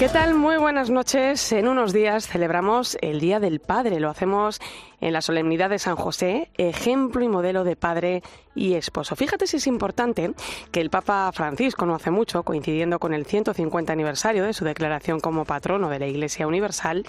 ¿Qué tal? Muy buenas noches. En unos días celebramos el Día del Padre. Lo hacemos en la solemnidad de San José, ejemplo y modelo de padre y esposo. Fíjate si es importante que el Papa Francisco no hace mucho, coincidiendo con el 150 aniversario de su declaración como patrono de la Iglesia Universal,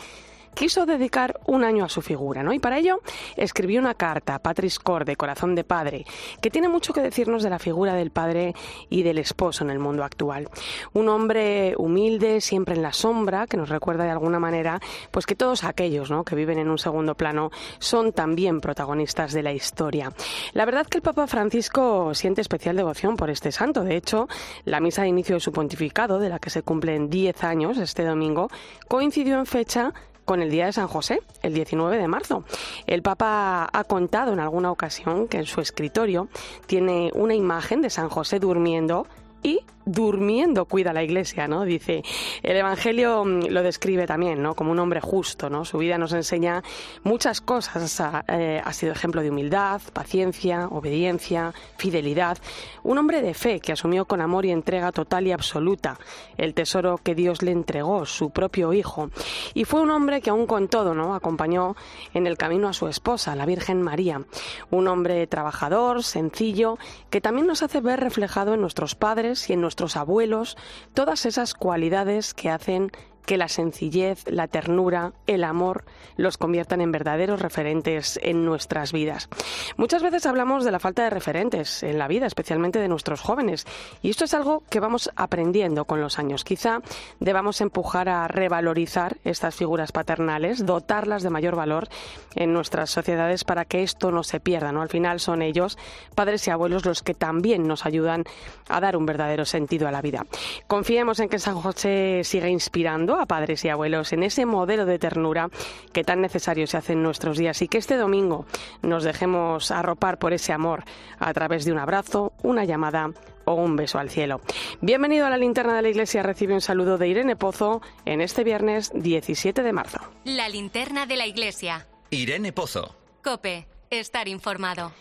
quiso dedicar un año a su figura, ¿no? Y para ello escribió una carta, Patris Corde, Corazón de Padre, que tiene mucho que decirnos de la figura del padre y del esposo en el mundo actual. Un hombre humilde, siempre en la sombra, que nos recuerda de alguna manera, pues que todos aquellos, ¿no? que viven en un segundo plano son también protagonistas de la historia. La verdad que el Papa Francisco siente especial devoción por este santo. De hecho, la misa de inicio de su pontificado, de la que se cumplen 10 años este domingo, coincidió en fecha con el Día de San José, el 19 de marzo. El Papa ha contado en alguna ocasión que en su escritorio tiene una imagen de San José durmiendo y durmiendo cuida la iglesia, ¿no? Dice, el Evangelio mm, lo describe también, ¿no? Como un hombre justo, ¿no? Su vida nos enseña muchas cosas. Ha, eh, ha, sido ejemplo de humildad, paciencia, obediencia, fidelidad. Un hombre de fe que asumió con amor y entrega total y absoluta el tesoro que Dios le entregó, su propio hijo. Y fue un hombre que aún con todo, ¿no? Acompañó en el camino a su esposa, la Virgen María. Un hombre trabajador, sencillo, que también nos hace ver reflejado en nuestros padres y en nuestros abuelos todas esas cualidades que hacen que la sencillez, la ternura, el amor los conviertan en verdaderos referentes en nuestras vidas. Muchas veces hablamos de la falta de referentes en la vida, especialmente de nuestros jóvenes, y esto es algo que vamos aprendiendo con los años. Quizá debamos empujar a revalorizar estas figuras paternales, dotarlas de mayor valor en nuestras sociedades para que esto no se pierda. ¿no? Al final son ellos, padres y abuelos, los que también nos ayudan a dar un verdadero sentido a la vida. Confiemos en que San José siga inspirando a padres y abuelos en ese modelo de ternura que tan necesario se hace en nuestros días y que este domingo nos dejemos arropar por ese amor a través de un abrazo, una llamada o un beso al cielo. Bienvenido a la linterna de la iglesia. Recibe un saludo de Irene Pozo en este viernes 17 de marzo. La linterna de la iglesia. Irene Pozo. Cope. Estar informado.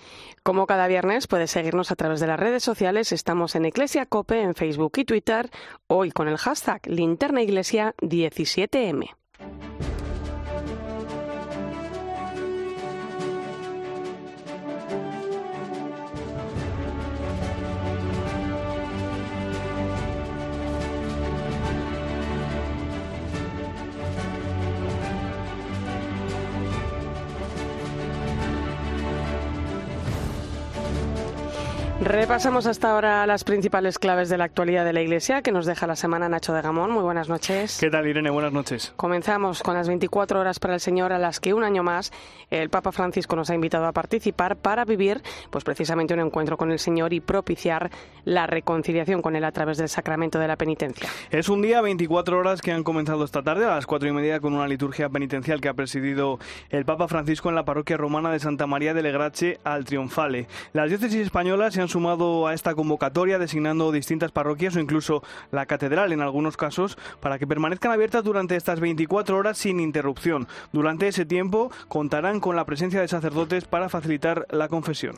Como cada viernes puedes seguirnos a través de las redes sociales. Estamos en Iglesia Cope en Facebook y Twitter. Hoy con el hashtag Linterna Iglesia 17M. Repasamos hasta ahora las principales claves de la actualidad de la Iglesia que nos deja la semana Nacho de Gamón. Muy buenas noches. ¿Qué tal, Irene? Buenas noches. Comenzamos con las 24 horas para el Señor a las que un año más el Papa Francisco nos ha invitado a participar para vivir pues precisamente un encuentro con el Señor y propiciar la reconciliación con Él a través del sacramento de la penitencia. Es un día 24 horas que han comenzado esta tarde a las cuatro y media con una liturgia penitencial que ha presidido el Papa Francisco en la parroquia romana de Santa María de Legrache al Triunfale. Las diócesis españolas se han sumado a esta convocatoria designando distintas parroquias o incluso la catedral en algunos casos para que permanezcan abiertas durante estas 24 horas sin interrupción. Durante ese tiempo contarán con la presencia de sacerdotes para facilitar la confesión.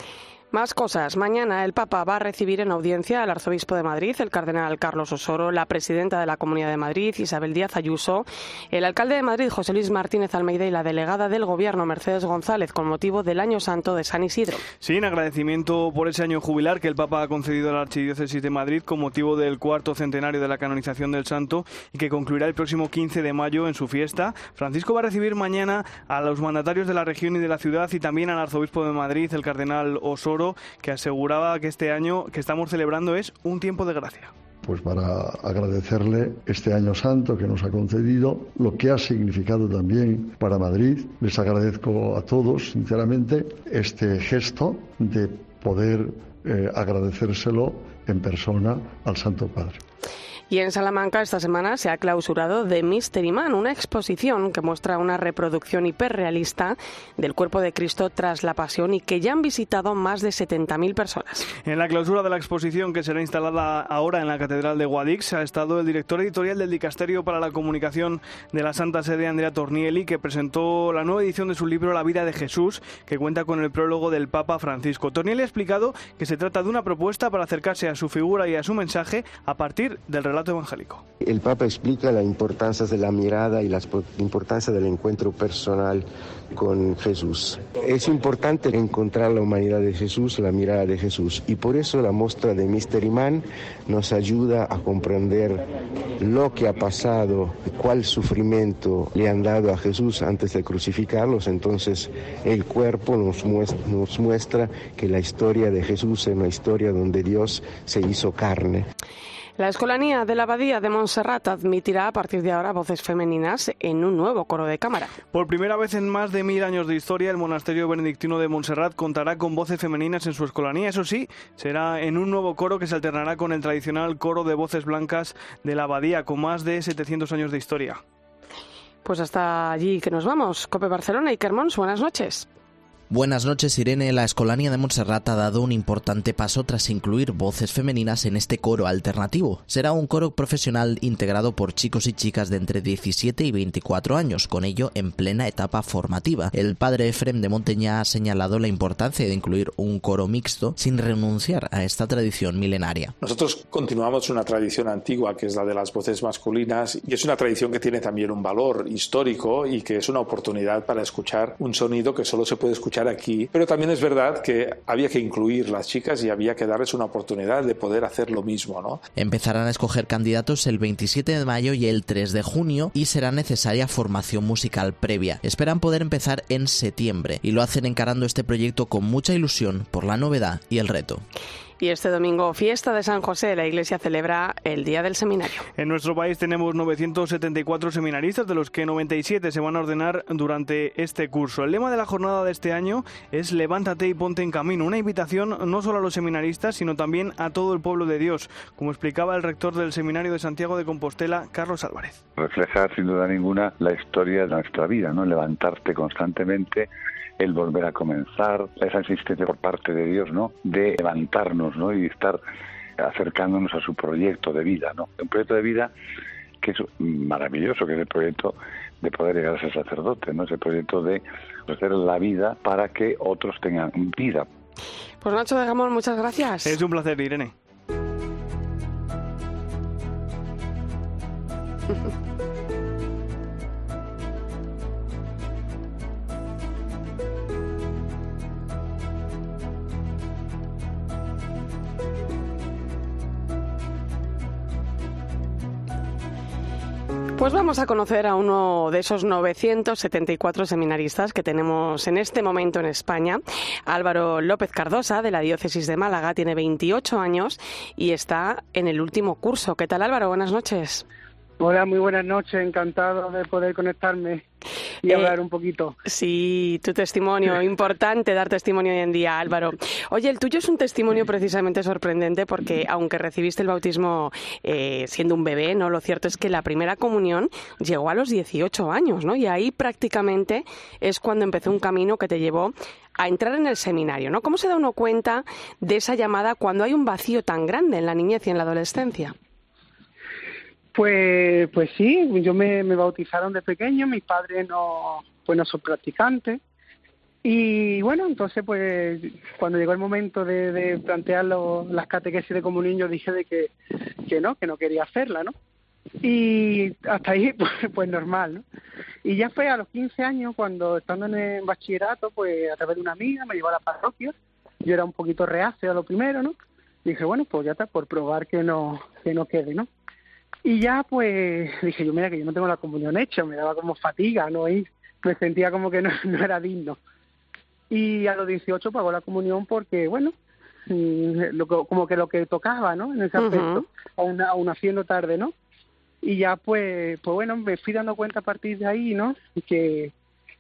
Más cosas. Mañana el Papa va a recibir en audiencia al arzobispo de Madrid, el cardenal Carlos Osoro, la presidenta de la Comunidad de Madrid, Isabel Díaz Ayuso, el alcalde de Madrid, José Luis Martínez Almeida, y la delegada del Gobierno, Mercedes González, con motivo del Año Santo de San Isidro. Sí, en agradecimiento por ese año jubilar que el Papa ha concedido a la Archidiócesis de Madrid con motivo del cuarto centenario de la canonización del Santo y que concluirá el próximo 15 de mayo en su fiesta. Francisco va a recibir mañana a los mandatarios de la región y de la ciudad y también al arzobispo de Madrid, el cardenal Osoro que aseguraba que este año que estamos celebrando es un tiempo de gracia pues para agradecerle este año santo que nos ha concedido, lo que ha significado también para Madrid. Les agradezco a todos, sinceramente, este gesto de poder eh, agradecérselo en persona al Santo Padre. Y en Salamanca esta semana se ha clausurado The Mystery Man, una exposición que muestra una reproducción hiperrealista del cuerpo de Cristo tras la pasión y que ya han visitado más de 70.000 personas. En la clausura de la exposición que será instalada ahora en la Catedral de Guadix ha estado el director editorial del Dicasterio para la Comunicación de la Santa Sede, Andrea Tornielli, que presentó la nueva edición de su libro La vida de Jesús, que cuenta con el prólogo del Papa Francisco. Tornielli ha explicado que se trata de una propuesta para acercarse a su figura y a su mensaje a partir del relato evangélico. El Papa explica la importancia de la mirada y la importancia del encuentro personal con Jesús. Es importante encontrar la humanidad de Jesús, la mirada de Jesús, y por eso la muestra de Mystery Man nos ayuda a comprender lo que ha pasado, cuál sufrimiento le han dado a Jesús antes de crucificarlos. Entonces el cuerpo nos muestra, nos muestra que la historia de Jesús es una historia donde Dios se hizo carne. La Escolanía de la Abadía de Montserrat admitirá a partir de ahora voces femeninas en un nuevo coro de cámara. Por primera vez en más de mil años de historia, el monasterio benedictino de Montserrat contará con voces femeninas en su escolanía. Eso sí, será en un nuevo coro que se alternará con el tradicional coro de voces blancas de la Abadía, con más de 700 años de historia. Pues hasta allí que nos vamos. Cope Barcelona y Kermons, buenas noches. Buenas noches, Irene. La Escolanía de Montserrat ha dado un importante paso tras incluir voces femeninas en este coro alternativo. Será un coro profesional integrado por chicos y chicas de entre 17 y 24 años, con ello en plena etapa formativa. El padre Efrem de Monteña ha señalado la importancia de incluir un coro mixto sin renunciar a esta tradición milenaria. Nosotros continuamos una tradición antigua que es la de las voces masculinas y es una tradición que tiene también un valor histórico y que es una oportunidad para escuchar un sonido que solo se puede escuchar aquí, pero también es verdad que había que incluir las chicas y había que darles una oportunidad de poder hacer lo mismo, ¿no? Empezarán a escoger candidatos el 27 de mayo y el 3 de junio y será necesaria formación musical previa. Esperan poder empezar en septiembre y lo hacen encarando este proyecto con mucha ilusión por la novedad y el reto. Y este domingo, fiesta de San José, la Iglesia celebra el Día del Seminario. En nuestro país tenemos 974 seminaristas, de los que 97 se van a ordenar durante este curso. El lema de la jornada de este año es Levántate y ponte en camino, una invitación no solo a los seminaristas, sino también a todo el pueblo de Dios, como explicaba el rector del Seminario de Santiago de Compostela, Carlos Álvarez. Reflejar sin duda ninguna la historia de nuestra vida, ¿no? Levantarte constantemente el volver a comenzar, esa insistencia por parte de Dios, ¿no? De levantarnos, ¿no? Y estar acercándonos a su proyecto de vida, ¿no? Un proyecto de vida que es maravilloso, que es el proyecto de poder llegar a ser sacerdote, ¿no? Ese proyecto de ofrecer la vida para que otros tengan vida. Pues Nacho de Gamón, muchas gracias. Es un placer, Irene. Vamos a conocer a uno de esos 974 seminaristas que tenemos en este momento en España. Álvaro López Cardosa, de la Diócesis de Málaga, tiene 28 años y está en el último curso. ¿Qué tal Álvaro? Buenas noches. Hola, muy buenas noches, encantado de poder conectarme y hablar un poquito. Sí, tu testimonio, importante dar testimonio hoy en día, Álvaro. Oye, el tuyo es un testimonio precisamente sorprendente porque aunque recibiste el bautismo eh, siendo un bebé, no, lo cierto es que la primera comunión llegó a los 18 años, ¿no? Y ahí prácticamente es cuando empezó un camino que te llevó a entrar en el seminario, ¿no? ¿Cómo se da uno cuenta de esa llamada cuando hay un vacío tan grande en la niñez y en la adolescencia? Pues, pues sí, yo me, me bautizaron de pequeño, mis padres no, pues no son practicantes. Y bueno, entonces pues cuando llegó el momento de, de plantear las catequesis de comunión, yo dije de que, que no, que no quería hacerla, ¿no? Y hasta ahí, pues, pues normal, ¿no? Y ya fue a los 15 años, cuando estando en el bachillerato, pues a través de una amiga me llevó a la parroquia. Yo era un poquito reacio a lo primero, ¿no? dije, bueno, pues ya está, por probar que no, que no quede, ¿no? Y ya pues dije yo, mira que yo no tengo la comunión hecha, me daba como fatiga no me sentía como que no, no era digno. Y a los 18 pagó la comunión porque, bueno, lo, como que lo que tocaba, ¿no? En ese aspecto, aún, aún haciendo tarde, ¿no? Y ya pues, pues bueno, me fui dando cuenta a partir de ahí, ¿no? Que,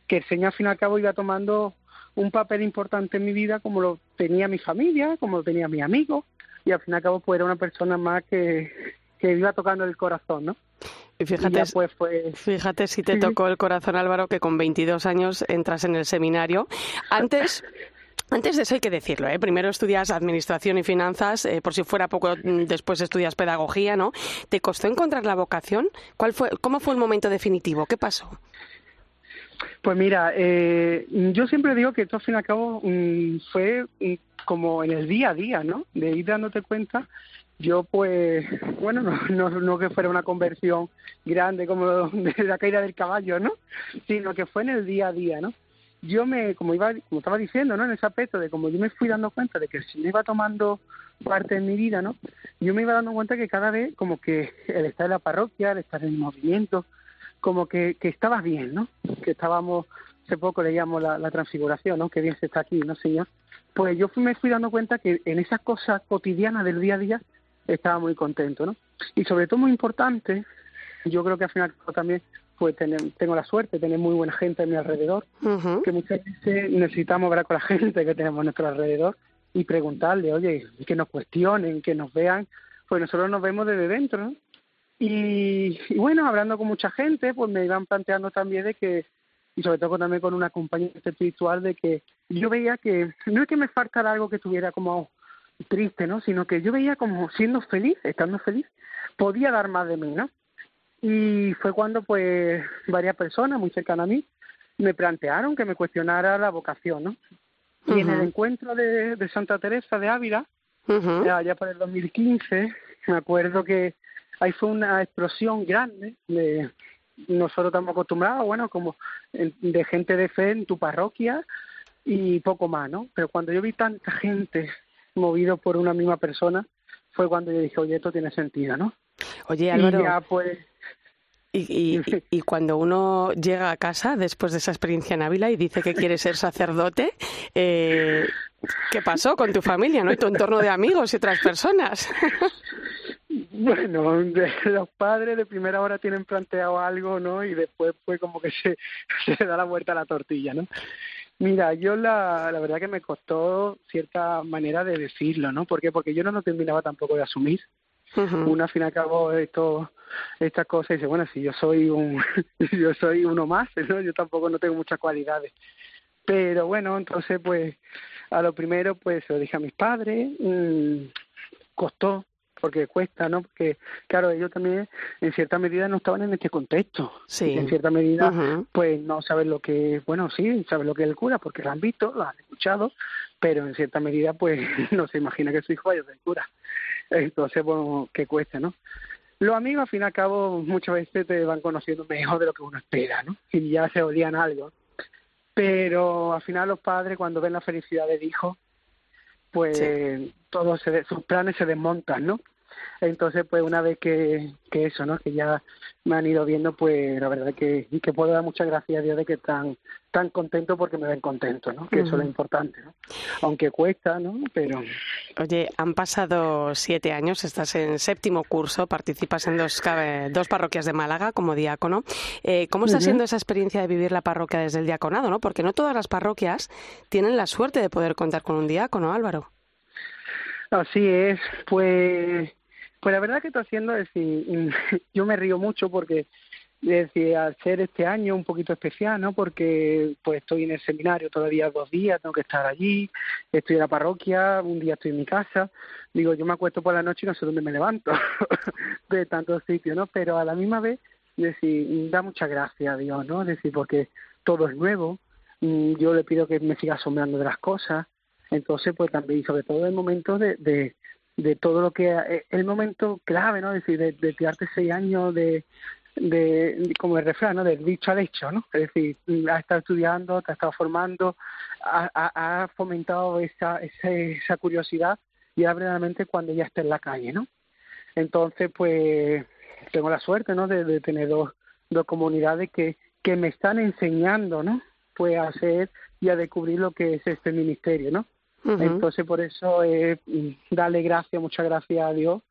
que el Señor al fin y al cabo iba tomando un papel importante en mi vida como lo tenía mi familia, como lo tenía mi amigo, y al fin y al cabo pues era una persona más que, que iba tocando el corazón, ¿no? Y fíjate, pues, fue... fíjate si te tocó el corazón, Álvaro, que con 22 años entras en el seminario. Antes, antes de eso hay que decirlo, ¿eh? primero estudias administración y finanzas, eh, por si fuera poco, mm, después estudias pedagogía, ¿no? ¿Te costó encontrar la vocación? ¿Cuál fue, ¿Cómo fue el momento definitivo? ¿Qué pasó? Pues mira, eh, yo siempre digo que esto al fin y al cabo mm, fue mm, como en el día a día, ¿no? De ir dándote cuenta. Yo pues, bueno, no, no, que fuera una conversión grande como de la caída del caballo, ¿no? Sino que fue en el día a día, ¿no? Yo me, como iba, como estaba diciendo, ¿no? En ese aspecto de como yo me fui dando cuenta de que si me iba tomando parte en mi vida, ¿no? Yo me iba dando cuenta que cada vez como que el estar en la parroquia, el estar en el movimiento, como que, que estaba bien, ¿no? Que estábamos, hace poco leíamos la, la transfiguración, ¿no? Que bien se está aquí, ¿no, Señor? Pues yo me fui dando cuenta que en esas cosas cotidianas del día a día estaba muy contento, ¿no? Y sobre todo muy importante, yo creo que al final también pues tener, tengo la suerte de tener muy buena gente a mi alrededor, que muchas veces necesitamos hablar con la gente que tenemos a nuestro alrededor y preguntarle, oye, que nos cuestionen, que nos vean, pues nosotros nos vemos desde dentro, ¿no? Y, bueno, hablando con mucha gente, pues me iban planteando también de que, y sobre todo también con una compañía espiritual, de que yo veía que no es que me faltara algo que estuviera como triste, ¿no? Sino que yo veía como siendo feliz, estando feliz, podía dar más de mí, ¿no? Y fue cuando, pues, varias personas muy cercanas a mí me plantearon que me cuestionara la vocación, ¿no? Y en el encuentro de, de Santa Teresa de Ávila, allá por el 2015, me acuerdo que ahí fue una explosión grande de nosotros estamos acostumbrados, bueno, como de gente de fe en tu parroquia y poco más, ¿no? Pero cuando yo vi tanta gente movido por una misma persona, fue cuando yo dije, oye, esto tiene sentido, ¿no? Oye, Álvaro, y ya, pues, y, y, y, cuando uno llega a casa después de esa experiencia en Ávila y dice que quiere ser sacerdote, eh, ¿qué pasó con tu familia, no? Y tu entorno de amigos y otras personas. Bueno, los padres de primera hora tienen planteado algo, ¿no? Y después pues como que se, se da la vuelta a la tortilla, ¿no? Mira, yo la, la verdad que me costó cierta manera de decirlo, ¿no? ¿Por qué? Porque yo no lo terminaba tampoco de asumir. Uh-huh. Uno al fin y al cabo esto, estas cosas y dice, bueno, si yo soy un, yo soy uno más, ¿no? Yo tampoco no tengo muchas cualidades. Pero bueno, entonces pues a lo primero pues se lo dije a mis padres, mmm, costó, porque cuesta, ¿no? Porque, claro, ellos también en cierta medida no estaban en este contexto. Sí. En cierta medida, pues no saben lo que, bueno, sí, saben lo que es el cura, porque lo han visto, lo han escuchado, pero en cierta medida, pues no se imagina que su hijo vaya a ser cura. Entonces, bueno, que cuesta, ¿no? Los amigos, al fin y al cabo, muchas veces te van conociendo mejor de lo que uno espera, ¿no? Y ya se olían algo. Pero al final los padres, cuando ven la felicidad del hijo, pues sí. todos se, sus planes se desmontan, ¿no? Entonces, pues una vez que, que eso, ¿no? Que ya me han ido viendo, pues la verdad que, que puedo dar muchas gracias a Dios de que están tan contentos porque me ven contento, ¿no? Que uh -huh. eso es lo importante, ¿no? Aunque cuesta, ¿no? Pero... Oye, han pasado siete años, estás en séptimo curso, participas en dos, dos parroquias de Málaga como diácono. Eh, ¿Cómo está uh -huh. siendo esa experiencia de vivir la parroquia desde el diaconado, no? Porque no todas las parroquias tienen la suerte de poder contar con un diácono, Álvaro. Así es, pues pues la verdad que estoy haciendo es yo me río mucho porque decir, al ser este año un poquito especial, ¿no? Porque pues estoy en el seminario todavía dos días, tengo que estar allí, estoy en la parroquia, un día estoy en mi casa, digo, yo me acuesto por la noche y no sé dónde me levanto de tantos sitios, ¿no? Pero a la misma vez, decir, da mucha gracia a Dios, ¿no? Decir, porque todo es nuevo, yo le pido que me siga asombrando de las cosas, entonces pues también, sobre todo en momentos de, de de todo lo que eh, el momento clave, ¿no? Decir, de, de tirarte seis años de, de, como el refrán, ¿no? Del dicho al hecho, ¿no? Es decir, has estado estudiando, te has estado formando, ha, ha fomentado esa, esa, esa curiosidad y ahora realmente cuando ya está en la calle, ¿no? Entonces, pues, tengo la suerte, ¿no? De, de tener dos, dos comunidades que, que me están enseñando, ¿no? Pues a hacer y a descubrir lo que es este ministerio, ¿no? Uh -huh. Entonces, por eso, eh, darle gracias, muchas gracias a Dios.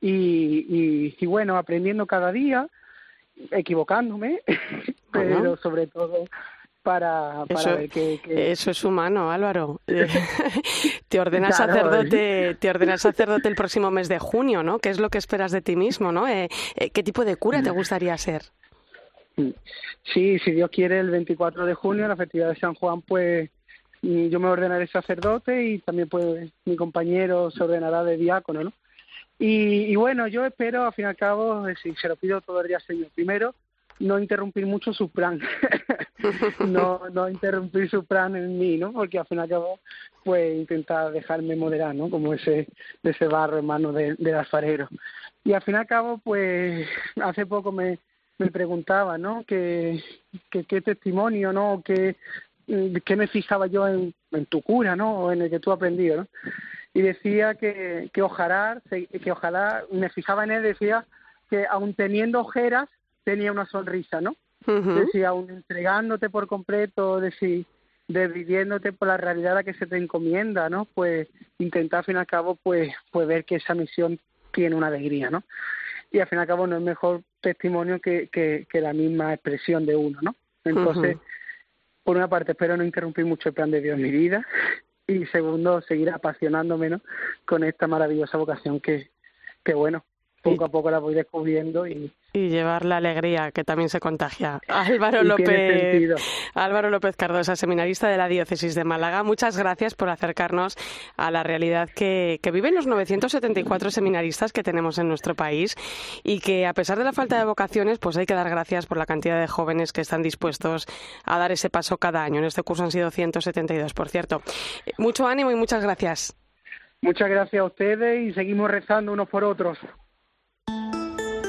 Y, y, y bueno, aprendiendo cada día, equivocándome, pero sobre todo para, para eso, ver que, Eso es humano, Álvaro. te ordenas sacerdote, te ordenas sacerdote el próximo mes de junio, ¿no? ¿Qué es lo que esperas de ti mismo, no? Eh, eh, ¿Qué tipo de cura te gustaría ser? Sí, si Dios quiere, el 24 de junio, la festividad de San Juan, pues yo me ordenaré sacerdote y también pues mi compañero se ordenará de diácono, ¿no? Y, y bueno, yo espero, al fin y al cabo, si se lo pido todo el día, Señor, primero, no interrumpir mucho su plan, no, no interrumpir su plan en mí, ¿no? Porque al fin y al cabo, pues intentar dejarme moderar, ¿no? Como ese, ese barro hermano de, del alfarero. Y al fin y al cabo, pues hace poco me, me preguntaba, ¿no? ¿Qué, qué, qué testimonio, ¿no? ¿Qué, qué me fijaba yo en, en tu cura, ¿no? O en el que tú has aprendido, ¿no? Y decía que, que ojalá, que ojalá, me fijaba en él, decía que aun teniendo ojeras, tenía una sonrisa, ¿no? Decía, aun entregándote por completo, decir, viviéndote por la realidad a la que se te encomienda, ¿no? Pues intentar al fin y al cabo, pues, pues ver que esa misión tiene una alegría, ¿no? Y al fin y al cabo no es mejor testimonio que, que, que la misma expresión de uno, ¿no? Entonces, por una parte, espero no interrumpir mucho el plan de Dios en mi vida y segundo, seguir apasionándome con esta maravillosa vocación que, que bueno, poco a poco la voy descubriendo y, y llevar la alegría que también se contagia. Álvaro López, Álvaro López Cardosa, seminarista de la diócesis de Málaga. Muchas gracias por acercarnos a la realidad que, que, viven los 974 seminaristas que tenemos en nuestro país y que a pesar de la falta de vocaciones, pues hay que dar gracias por la cantidad de jóvenes que están dispuestos a dar ese paso cada año. En este curso han sido 172, por cierto. Mucho ánimo y muchas gracias. Muchas gracias a ustedes y seguimos rezando unos por otros.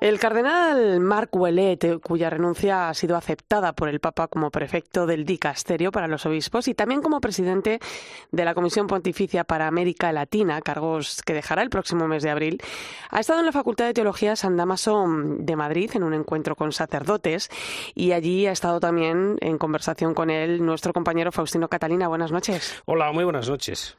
El cardenal Marc Ouellet, cuya renuncia ha sido aceptada por el Papa como prefecto del dicasterio para los obispos y también como presidente de la Comisión Pontificia para América Latina, cargos que dejará el próximo mes de abril, ha estado en la Facultad de Teología San Damaso de Madrid en un encuentro con sacerdotes y allí ha estado también en conversación con él nuestro compañero Faustino Catalina. Buenas noches. Hola, muy buenas noches.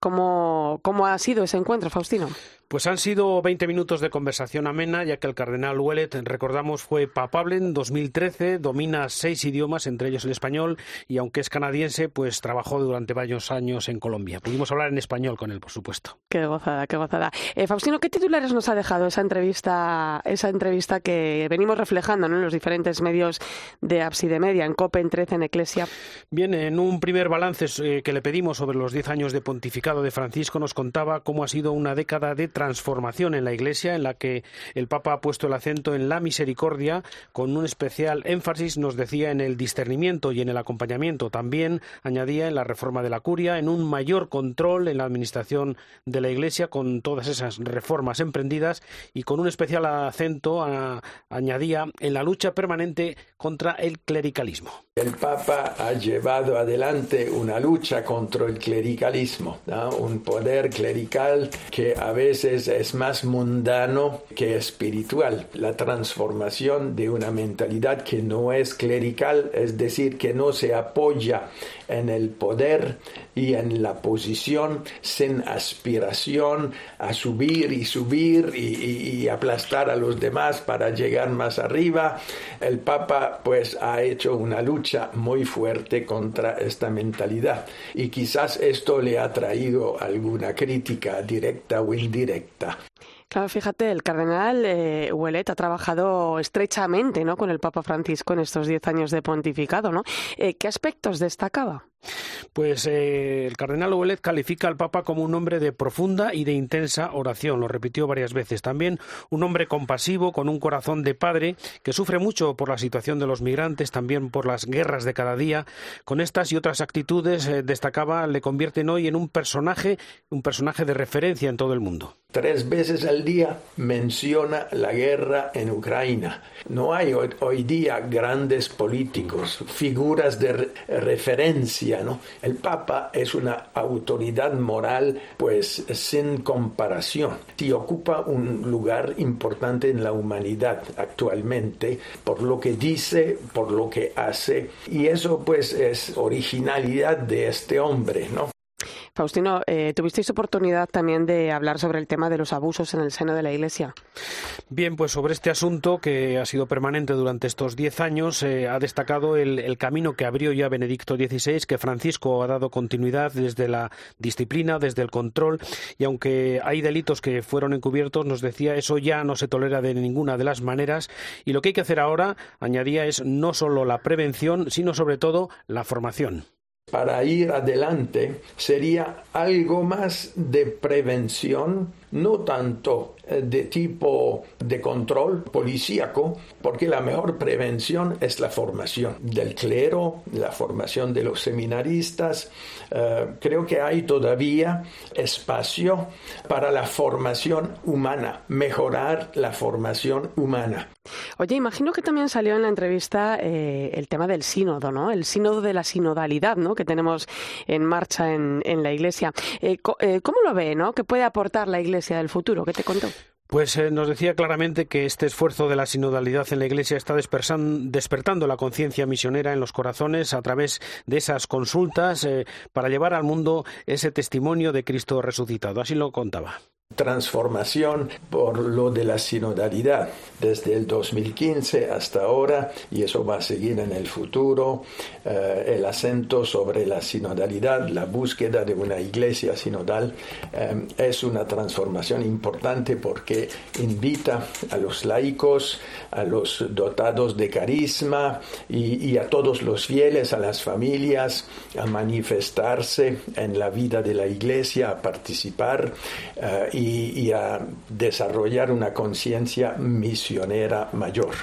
¿Cómo, cómo ha sido ese encuentro, Faustino? Pues han sido 20 minutos de conversación amena, ya que el cardenal Ouellet, recordamos, fue papable en 2013, domina seis idiomas, entre ellos el español, y aunque es canadiense, pues trabajó durante varios años en Colombia. Pudimos hablar en español con él, por supuesto. Qué gozada, qué gozada. Eh, Faustino, ¿qué titulares nos ha dejado esa entrevista, esa entrevista que venimos reflejando ¿no? en los diferentes medios de Abside Media, en COPE, en 13, en Eclesia? Bien, en un primer balance eh, que le pedimos sobre los 10 años de pontificado de Francisco, nos contaba cómo ha sido una década de transformación en la Iglesia, en la que el Papa ha puesto el acento en la misericordia, con un especial énfasis, nos decía, en el discernimiento y en el acompañamiento. También añadía en la reforma de la curia, en un mayor control en la administración de la Iglesia, con todas esas reformas emprendidas y con un especial acento, añadía, en la lucha permanente contra el clericalismo. El Papa ha llevado adelante una lucha contra el clericalismo, un poder clerical que a veces es más mundano que espiritual. La transformación de una mentalidad que no es clerical, es decir, que no se apoya en el poder y en la posición sin aspiración a subir y subir y, y, aplastar a los demás para llegar más arriba. El Papa pues ha hecho una lucha muy fuerte contra esta mentalidad y quizás esto le ha traído alguna crítica directa o indirecta. Claro, fíjate, el cardenal eh, ha trabajado estrechamente ¿no? con el Papa Francisco en estos diez años de pontificado. ¿no? Eh, ¿Qué aspectos destacaba? Pues eh, el cardenal Ouellet califica al Papa como un hombre de profunda y de intensa oración, lo repitió varias veces. También un hombre compasivo, con un corazón de padre, que sufre mucho por la situación de los migrantes, también por las guerras de cada día. Con estas y otras actitudes, eh, destacaba, le convierten hoy en un personaje, un personaje de referencia en todo el mundo. Tres veces al día menciona la guerra en Ucrania. No hay hoy, día grandes políticos, figuras de re referencia, El Papa es una autoridad moral, pues sin comparación, y ocupa un lugar importante en la humanidad actualmente por lo que dice, por lo que hace, y eso pues es originalidad de este hombre, ¿no? Faustino, eh, tuvisteis oportunidad también de hablar sobre el tema de los abusos en el seno de la Iglesia. Bien, pues sobre este asunto que ha sido permanente durante estos diez años, eh, ha destacado el, camino que abrió ya Benedicto XVI, que Francisco ha dado continuidad desde la disciplina, desde el control, y aunque hay delitos que fueron encubiertos, nos decía, eso ya no se tolera de ninguna de las maneras, y lo que hay que hacer ahora, añadía, es no solo la prevención, sino sobre todo la formación para ir adelante sería algo más de prevención, no tanto eh, de tipo de control policíaco, porque la mejor prevención es la formación del clero, la formación de los seminaristas. Eh, creo que hay todavía espacio para la formación humana, mejorar la formación humana. Oye, imagino que también salió en la entrevista eh, el tema del sínodo, ¿no? El sínodo de la sinodalidad, ¿no? Que tenemos en marcha en, la Iglesia. ¿Cómo lo ve, no? ¿Qué puede aportar la Iglesia del futuro? ¿Qué te contó? Pues eh, nos decía claramente que este esfuerzo de la sinodalidad en la Iglesia está despertando la conciencia misionera en los corazones a través de esas consultas eh, para llevar al mundo ese testimonio de Cristo resucitado. Así lo contaba transformación por lo de la sinodalidad desde el 2015 hasta ahora y eso va a seguir en el futuro eh, el acento sobre la sinodalidad la búsqueda de una iglesia sinodal eh, es una transformación importante porque invita a los laicos a los dotados de carisma y, a todos los fieles a las familias a manifestarse en la vida de la iglesia a participar eh, y, a desarrollar una conciencia misionera mayor.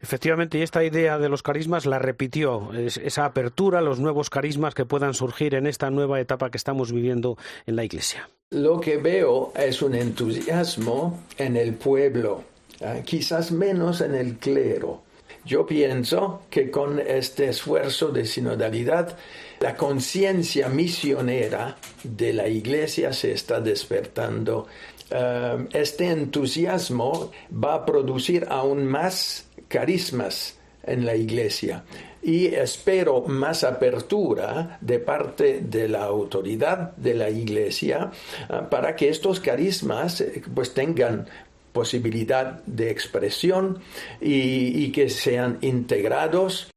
Efectivamente, y esta idea de los carismas la repitió, esa apertura a los nuevos carismas que puedan surgir en esta nueva etapa que estamos viviendo en la Iglesia. Lo que veo es un entusiasmo en el pueblo, ¿eh? quizás menos en el clero. Yo pienso que con este esfuerzo de sinodalidad la conciencia misionera de la iglesia se está despertando. Eh, este entusiasmo va a producir aún más carismas en la iglesia y espero más apertura de parte de la autoridad de la iglesia eh, para que estos carismas eh, pues tengan posibilidad de expresión y que sean integrados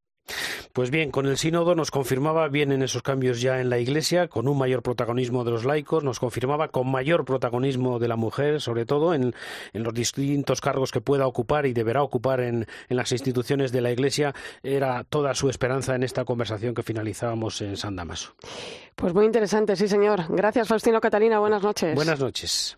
pues bien, con el sínodo nos confirmaba, bien en esos cambios ya en la Iglesia, con un mayor protagonismo de los laicos, nos confirmaba con mayor protagonismo de la mujer, sobre todo en, los distintos cargos que pueda ocupar y deberá ocupar en, las instituciones de la Iglesia, era toda su esperanza en esta conversación que finalizábamos en San Damaso. Pues muy interesante, sí señor. Gracias Faustino Catalina, buenas noches. Buenas noches.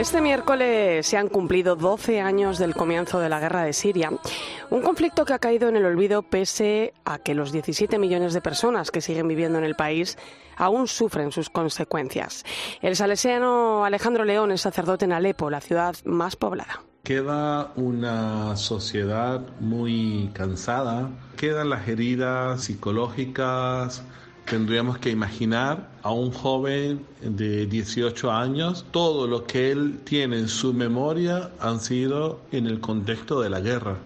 Este miércoles se han cumplido 12 años del comienzo de la guerra de Siria, un conflicto que ha caído en el olvido pese a que los 17 millones de personas que siguen viviendo en el país aún sufren sus consecuencias. El salesiano Alejandro León es sacerdote en Alepo, la ciudad más poblada. Queda una sociedad muy cansada, quedan las heridas psicológicas, tendríamos que imaginar a un joven de 18 años, todo lo que él tiene en su memoria han sido en el contexto de la guerra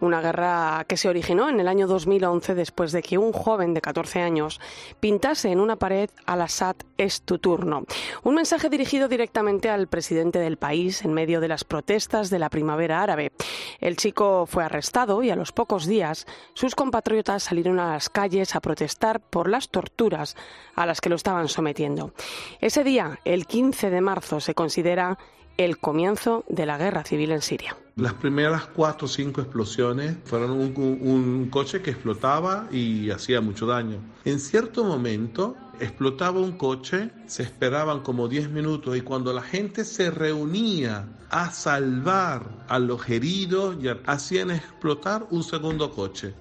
una guerra que se originó en el año 2011 después de que un joven de 14 años pintase en una pared al Assad es tu turno. Un mensaje dirigido directamente al presidente del país en medio de las protestas de la primavera árabe. El chico fue arrestado y a los pocos días sus compatriotas salieron a las calles a protestar por las torturas a las que lo estaban sometiendo. Ese día, el 15 de marzo, se considera el comienzo de la guerra civil en Siria. Las primeras cuatro o cinco explosiones fueron un, coche que explotaba y hacía mucho daño. En cierto momento explotaba un coche, se esperaban como 10 minutos y cuando la gente se reunía a salvar a los heridos, hacían explotar un segundo coche.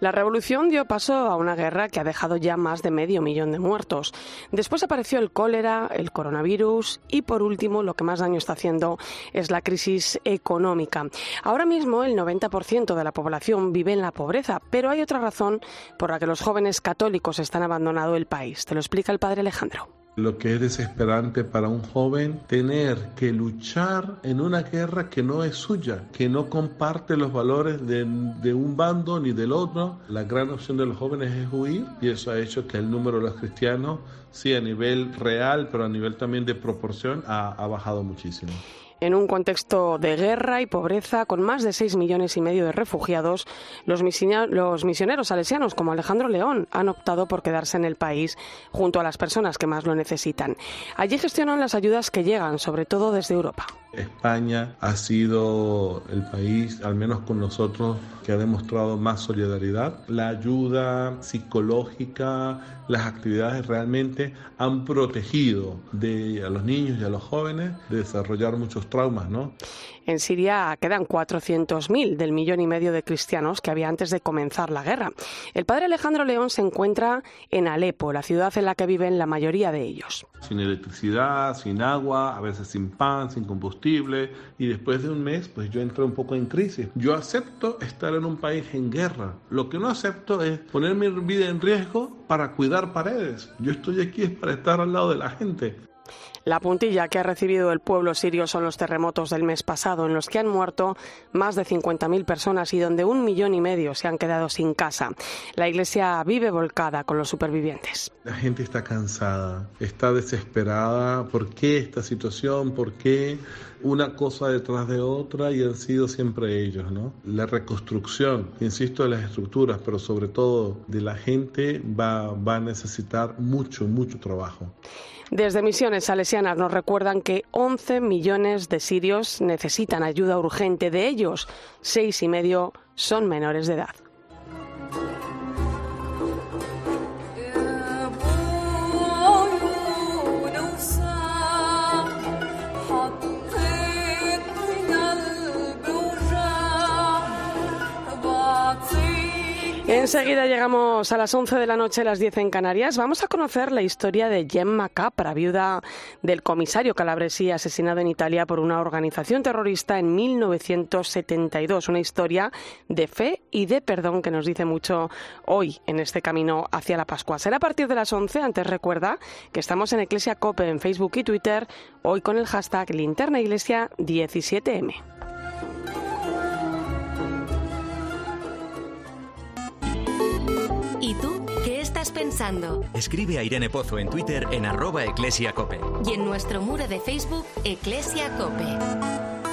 La revolución dio paso a una guerra que ha dejado ya más de medio millón de muertos. Después apareció el cólera, el coronavirus y por último lo que más daño está haciendo es la crisis económica. Ahora mismo el 90% de la población vive en la pobreza, pero hay otra razón por la que los jóvenes católicos están abandonando el país. Lo explica el padre Alejandro lo que es desesperante para un joven tener que luchar en una guerra que no es suya, que no comparte los valores de, un bando ni del otro. La gran opción de los jóvenes es huir y eso ha hecho que el número de los cristianos, sí a nivel real, pero a nivel también de proporción, ha bajado muchísimo. En un contexto de guerra y pobreza, con más de 6 millones y medio de refugiados, los, misioneros salesianos como Alejandro León han optado por quedarse en el país junto a las personas que más lo necesitan. Allí gestionan las ayudas que llegan, sobre todo desde Europa. España ha sido el país, al menos con nosotros, que ha demostrado más solidaridad. La ayuda psicológica, las actividades realmente han protegido a los niños y a los jóvenes de desarrollar muchos traumas, ¿no? En Siria quedan 400.000 del millón y medio de cristianos que había antes de comenzar la guerra. El padre Alejandro León se encuentra en Alepo, la ciudad en la que viven la mayoría de ellos. Sin electricidad, sin agua, a veces sin pan, sin combustible. Y después de un mes, pues yo entré un poco en crisis. Yo acepto estar en un país en guerra. Lo que no acepto es poner mi vida en riesgo para cuidar paredes. Yo estoy aquí es para estar al lado de la gente. La puntilla que ha recibido el pueblo sirio son los terremotos del mes pasado, en los que han muerto más de 50.000 personas y donde un millón y medio se han quedado sin casa. La iglesia vive volcada con los supervivientes. La gente está cansada, está desesperada. ¿Por qué esta situación? ¿Por qué una cosa detrás de otra? Y han sido siempre ellos, ¿no? La reconstrucción, insisto, de las estructuras, pero sobre todo de la gente va, va a necesitar mucho, mucho trabajo. Desde Misiones Salesianas nos recuerdan que 11 millones de sirios necesitan ayuda urgente. De ellos, seis y medio son menores de edad. Enseguida llegamos a las 11 de la noche, las 10 en Canarias. Vamos a conocer la historia de Gemma Capra, viuda del comisario calabresi asesinado en Italia por una organización terrorista en 1972. Una historia de fe y de perdón que nos dice mucho hoy en este camino hacia la Pascua. Será a partir de las 11. Antes recuerda que estamos en Iglesia Cope en Facebook y Twitter, hoy con el hashtag Linterna Iglesia 17M. ¿Y tú qué estás pensando? Escribe a Irene Pozo en Twitter en arroba eclesiacope. Y en nuestro muro de Facebook, Eclesia Cope.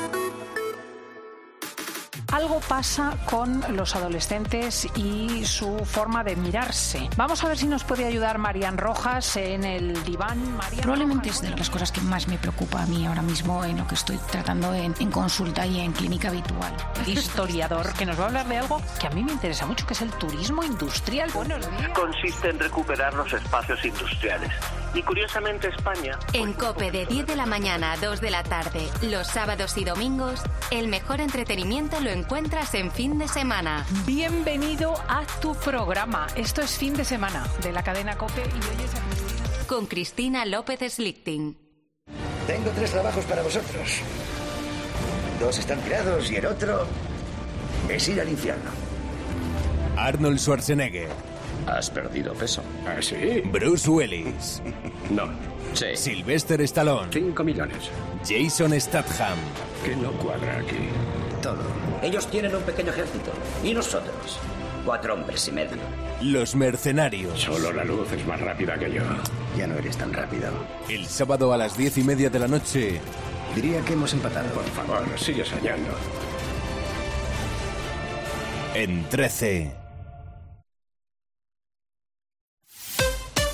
Algo pasa con los adolescentes y su forma de mirarse. Vamos a ver si nos puede ayudar Marian Rojas en el diván. Probablemente es de las cosas que más me preocupa a mí ahora mismo en lo que estoy tratando en, consulta y en clínica habitual. Historiador que nos va a hablar de algo que a mí me interesa mucho, que es el turismo industrial. Buenos días. Consiste en recuperar los espacios industriales. Y curiosamente España... En COPE de 10 de la mañana a 2 de la tarde, los sábados y domingos, el mejor entretenimiento lo encuentras en fin de semana. Bienvenido a tu programa. Esto es fin de semana de la cadena COPE y oyes a Cristina. Con Cristina López Slichting. Tengo tres trabajos para vosotros. Dos están tirados y el otro es ir al infierno. Arnold Schwarzenegger. Has perdido peso. ¿Ah, sí? Bruce Willis. no. Sí. Sylvester Stallone. Cinco millones. Jason Statham. ¿Qué no cuadra aquí? Todo. Ellos tienen un pequeño ejército. ¿Y nosotros? Cuatro hombres y medio. Los mercenarios. Solo la luz es más rápida que yo. Ya no eres tan rápido. El sábado a las diez y media de la noche. Diría que hemos empatado. Por favor, sigue soñando. En 13.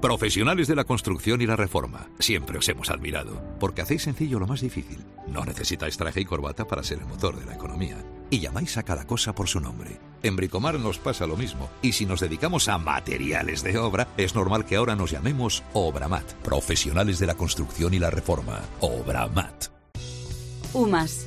Profesionales de la construcción y la reforma. Siempre os hemos admirado, porque hacéis sencillo lo más difícil. No necesitáis traje y corbata para ser el motor de la economía. Y llamáis a cada cosa por su nombre. En Bricomar nos pasa lo mismo. Y si nos dedicamos a materiales de obra, es normal que ahora nos llamemos Obramat. Profesionales de la construcción y la reforma. Obramat. UMAS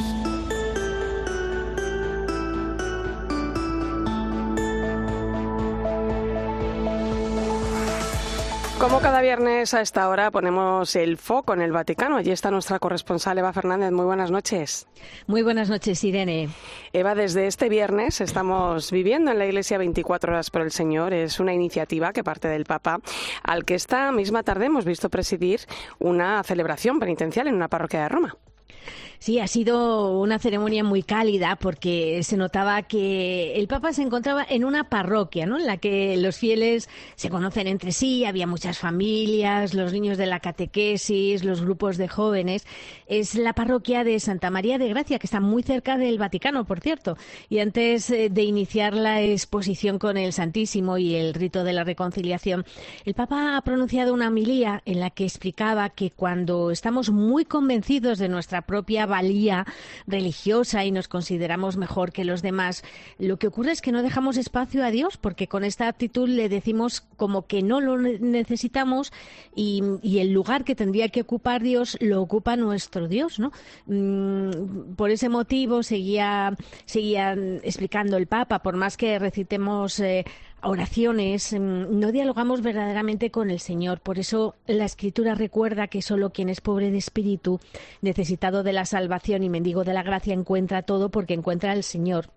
Como cada viernes a esta hora ponemos el foco en el Vaticano. Allí está nuestra corresponsal Eva Fernández. Muy buenas noches. Muy buenas noches, Irene. Eva, desde este viernes estamos viviendo en la Iglesia 24 horas por el Señor. Es una iniciativa que parte del Papa, al que esta misma tarde hemos visto presidir una celebración penitencial en una parroquia de Roma. Sí, ha sido una ceremonia muy cálida porque se notaba que el Papa se encontraba en una parroquia, ¿no? En la que los fieles se conocen entre sí, había muchas familias, los niños de la catequesis, los grupos de jóvenes. Es la parroquia de Santa María de Gracia, que está muy cerca del Vaticano, por cierto. Y antes eh, de iniciar la exposición con el Santísimo y el rito de la reconciliación, el Papa ha pronunciado una homilía en la que explicaba que cuando estamos muy convencidos de nuestra propia valía religiosa y nos consideramos mejor que los demás, lo que ocurre es que no dejamos espacio a Dios porque con esta actitud le decimos como que no lo necesitamos y, el lugar que tendría que ocupar Dios lo ocupa nuestro Dios, ¿no? Mm, por ese motivo seguía, seguía explicando el Papa, por más que recitemos eh, oraciones, mm, no dialogamos verdaderamente con el Señor. Por eso la Escritura recuerda que solo quien es pobre de espíritu, necesitado de la salvación y mendigo de la gracia, encuentra todo porque encuentra al Señor.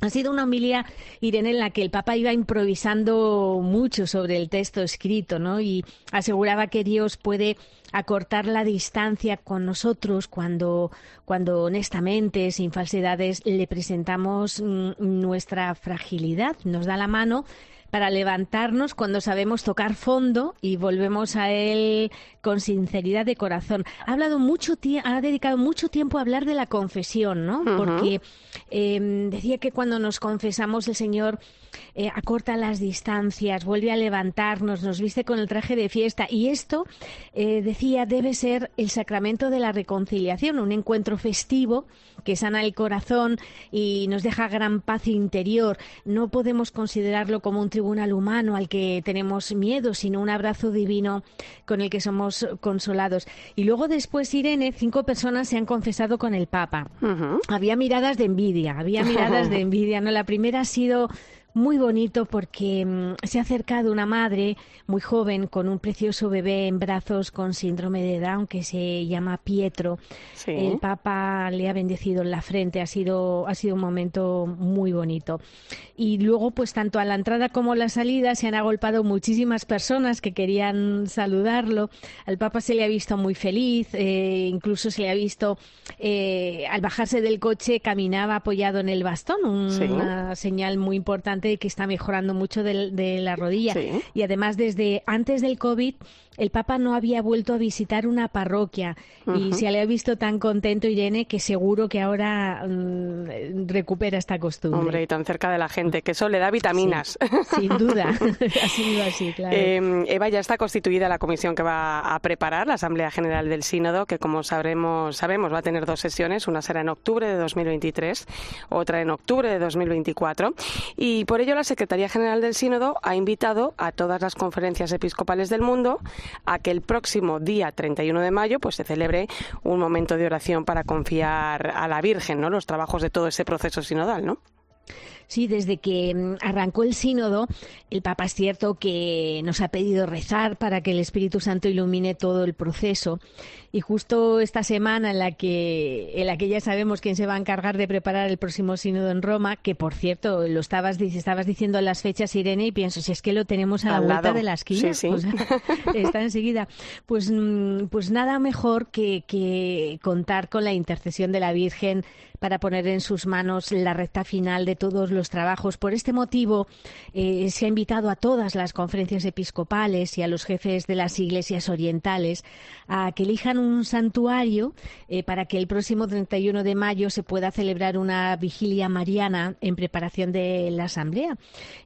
Ha sido una homilia, Irene, en la que el Papa iba improvisando mucho sobre el texto escrito, ¿no? Y aseguraba que Dios puede acortar la distancia con nosotros cuando, cuando honestamente, sin falsedades, le presentamos mm, nuestra fragilidad, nos da la mano para levantarnos cuando sabemos tocar fondo y volvemos a él con sinceridad de corazón. Ha hablado mucho ha dedicado mucho tiempo a hablar de la confesión, ¿no? Porque em, decía que cuando nos confesamos el Señor eh, acorta las distancias, vuelve a levantarnos, nos viste con el traje de fiesta y esto eh, decía debe ser el sacramento de la reconciliación, un encuentro festivo que sana el corazón y nos deja gran paz interior. No podemos considerarlo como un tribunal humano al que tenemos miedo, sino un abrazo divino con el que somos consolados. Y luego después, Irene, cinco personas se han confesado con el Papa. Había miradas de envidia, había miradas de envidia. No, la primera ha sido muy bonito porque mm, se ha acercado una madre muy joven con un precioso bebé en brazos con síndrome de Down que se llama Pietro. El Papa le ha bendecido en la frente, ha sido, ha sido un momento muy bonito. Y luego, pues tanto a la entrada como a la salida se han agolpado muchísimas personas que querían saludarlo. Al Papa se le ha visto muy feliz, eh, incluso se le ha visto eh, al bajarse del coche caminaba apoyado en el bastón, una señal muy importante que está mejorando mucho de, la rodilla. Y además, desde antes del COVID, el Papa no había vuelto a visitar una parroquia y se le ha visto tan contento, Irene, que seguro que ahora mm, recupera esta costumbre. Hombre, y tan cerca de la gente, que eso le da vitaminas. sin duda, ha sido así, claro. Em, Eva, ya está constituida la comisión que va a preparar la Asamblea General del Sínodo, que como sabremos, sabemos va a tener dos sesiones, una será en octubre de 2023, otra en octubre de 2024, y por ello la Secretaría General del Sínodo ha invitado a todas las conferencias episcopales del mundo a que el próximo día 31 de mayo pues se celebre un momento de oración para confiar a la Virgen, ¿no? Los trabajos de todo ese proceso sinodal, ¿no? Sí, desde que mm, arrancó el sínodo, el Papa es cierto que nos ha pedido rezar para que el Espíritu Santo ilumine todo el proceso. Y justo esta semana en la que, en la que ya sabemos quién se va a encargar de preparar el próximo sínodo en Roma, que por cierto, lo estabas, estabas diciendo las fechas, Irene, y pienso, si es que lo tenemos a la vuelta de la esquina, Sí, sí. está enseguida. Pues, mm, pues nada mejor que, que contar con la intercesión de la Virgen para poner en sus manos la recta final de todos los trabajos. Por este motivo, eh, se ha invitado a todas las conferencias episcopales y a los jefes de las iglesias orientales a que elijan un santuario eh, para que el próximo 31 de mayo se pueda celebrar una vigilia mariana en preparación de la asamblea.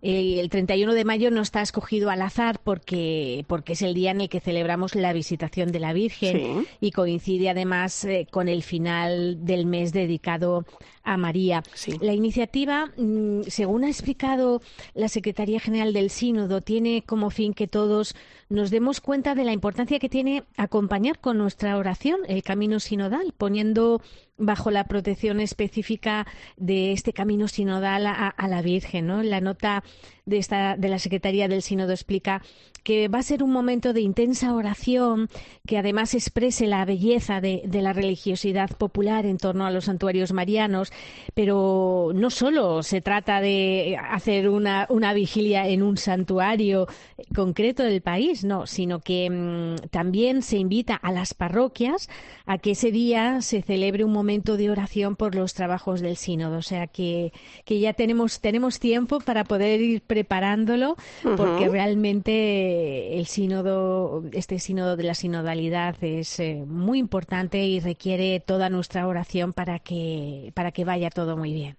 Eh, el 31 de mayo no está escogido al azar porque, porque es el día en el que celebramos la visitación de la Virgen Sí. y coincide además eh, con el final del mes dedicado a María. La iniciativa, mm, según ha explicado la Secretaría General del Sínodo, tiene como fin que todos nos demos cuenta de la importancia que tiene acompañar con nuestra oración el camino sinodal, poniendo bajo la protección específica de este camino sinodal a, la Virgen. ¿no? La nota de, esta, de la Secretaría del Sínodo explica que va a ser un momento de intensa oración que además exprese la belleza de, la religiosidad popular en torno a los santuarios marianos, pero no solo se trata de hacer una, una vigilia en un santuario concreto del país, no, sino que mm, también se invita a las parroquias a que ese día se celebre un momento de oración por los trabajos del sínodo. O sea que, que ya tenemos, tenemos tiempo para poder ir preparándolo, porque realmente el sínodo, este sínodo de la sinodalidad es eh, muy importante y requiere toda nuestra oración para que, para que vaya todo muy bien.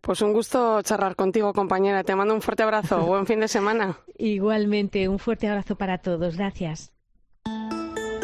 Pues un gusto charlar contigo, compañera. Te mando un fuerte abrazo. Buen fin de semana. Igualmente, un fuerte abrazo para todos. Gracias.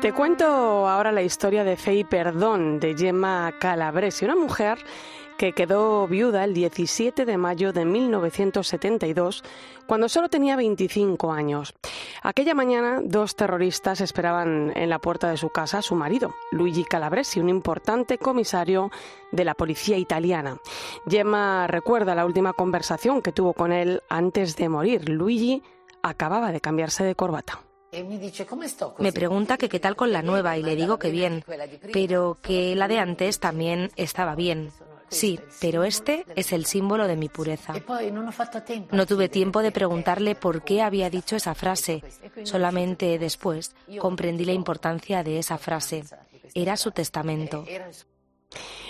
Te cuento ahora la historia de Fe y Perdón de Gemma Calabresi, una mujer que quedó viuda el 17 de mayo de 1972, cuando solo tenía 25 años. Aquella mañana, dos terroristas esperaban en la puerta de su casa a su marido, Luigi Calabresi, un importante comisario de la policía italiana. Gemma recuerda la última conversación que tuvo con él antes de morir. Luigi acababa de cambiarse de corbata. Me pregunta que qué tal con la nueva y le digo que bien, pero que la de antes también estaba bien. Sí, pero este es el símbolo de mi pureza. No tuve tiempo de preguntarle por qué había dicho esa frase. Solamente después comprendí la importancia de esa frase. Era su testamento.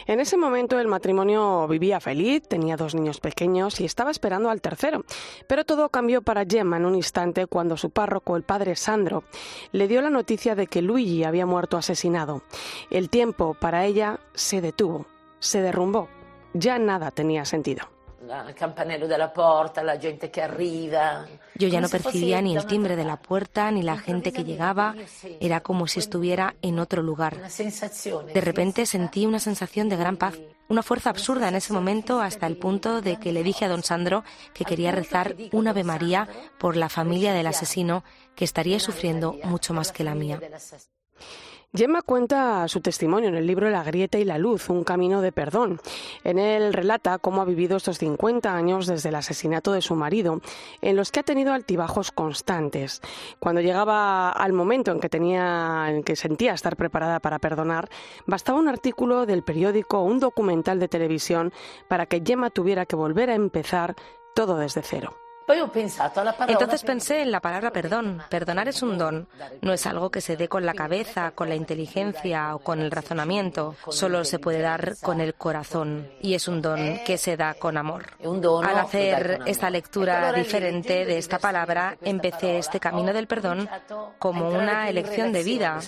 En ese momento el matrimonio vivía feliz, tenía dos niños pequeños y estaba esperando al tercero. Pero todo cambió para Gemma en un instante cuando su párroco, el padre Sandro, le dio la noticia de que Luigi había muerto asesinado. El tiempo para ella se detuvo, se derrumbó. Ya nada tenía sentido. Campanello la gente che arriva. Yo ya no percibía ni el timbre de la puerta ni la gente que llegaba. Era como si estuviera en otro lugar. De repente sentí una sensación de gran paz, una fuerza absurda en ese momento hasta el punto de que le dije a don Sandro que quería rezar un Ave María por la familia del asesino que estaría sufriendo mucho más que la mía. Gemma cuenta su testimonio en el libro La grieta y la luz, un camino de perdón. En él relata cómo ha vivido estos 50 años desde el asesinato de su marido, en los que ha tenido altibajos constantes. Cuando llegaba al momento en que tenía en que sentía estar preparada para perdonar, bastaba un artículo del periódico o un documental de televisión para que Gemma tuviera que volver a empezar todo desde cero. Entonces pensé en la palabra perdón. Perdonar es un don. No es algo que se dé con la cabeza, con la inteligencia o con el razonamiento. Solo se puede dar con el corazón. Y es un don que se da con amor. Al hacer esta lectura diferente de esta palabra, empecé este camino del perdón como una elección de vida.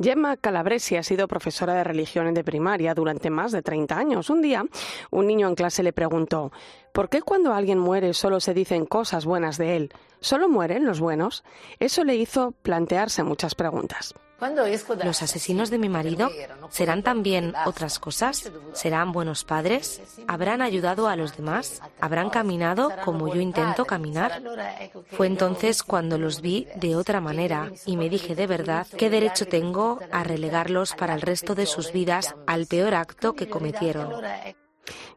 Gemma Calabresi ha sido profesora de religión de primaria durante más de 30 años. Un día, un niño en clase le preguntó, ¿por qué cuando alguien muere solo se dicen cosas buenas de él? ¿Solo mueren los buenos? Eso le hizo plantearse muchas preguntas. ¿Los asesinos de mi marido serán también otras cosas? ¿Serán buenos padres? ¿Habrán ayudado a los demás? ¿Habrán caminado como yo intento caminar? Fue entonces cuando los vi de otra manera y me dije de verdad qué derecho tengo a relegarlos para el resto de sus vidas al peor acto que cometieron.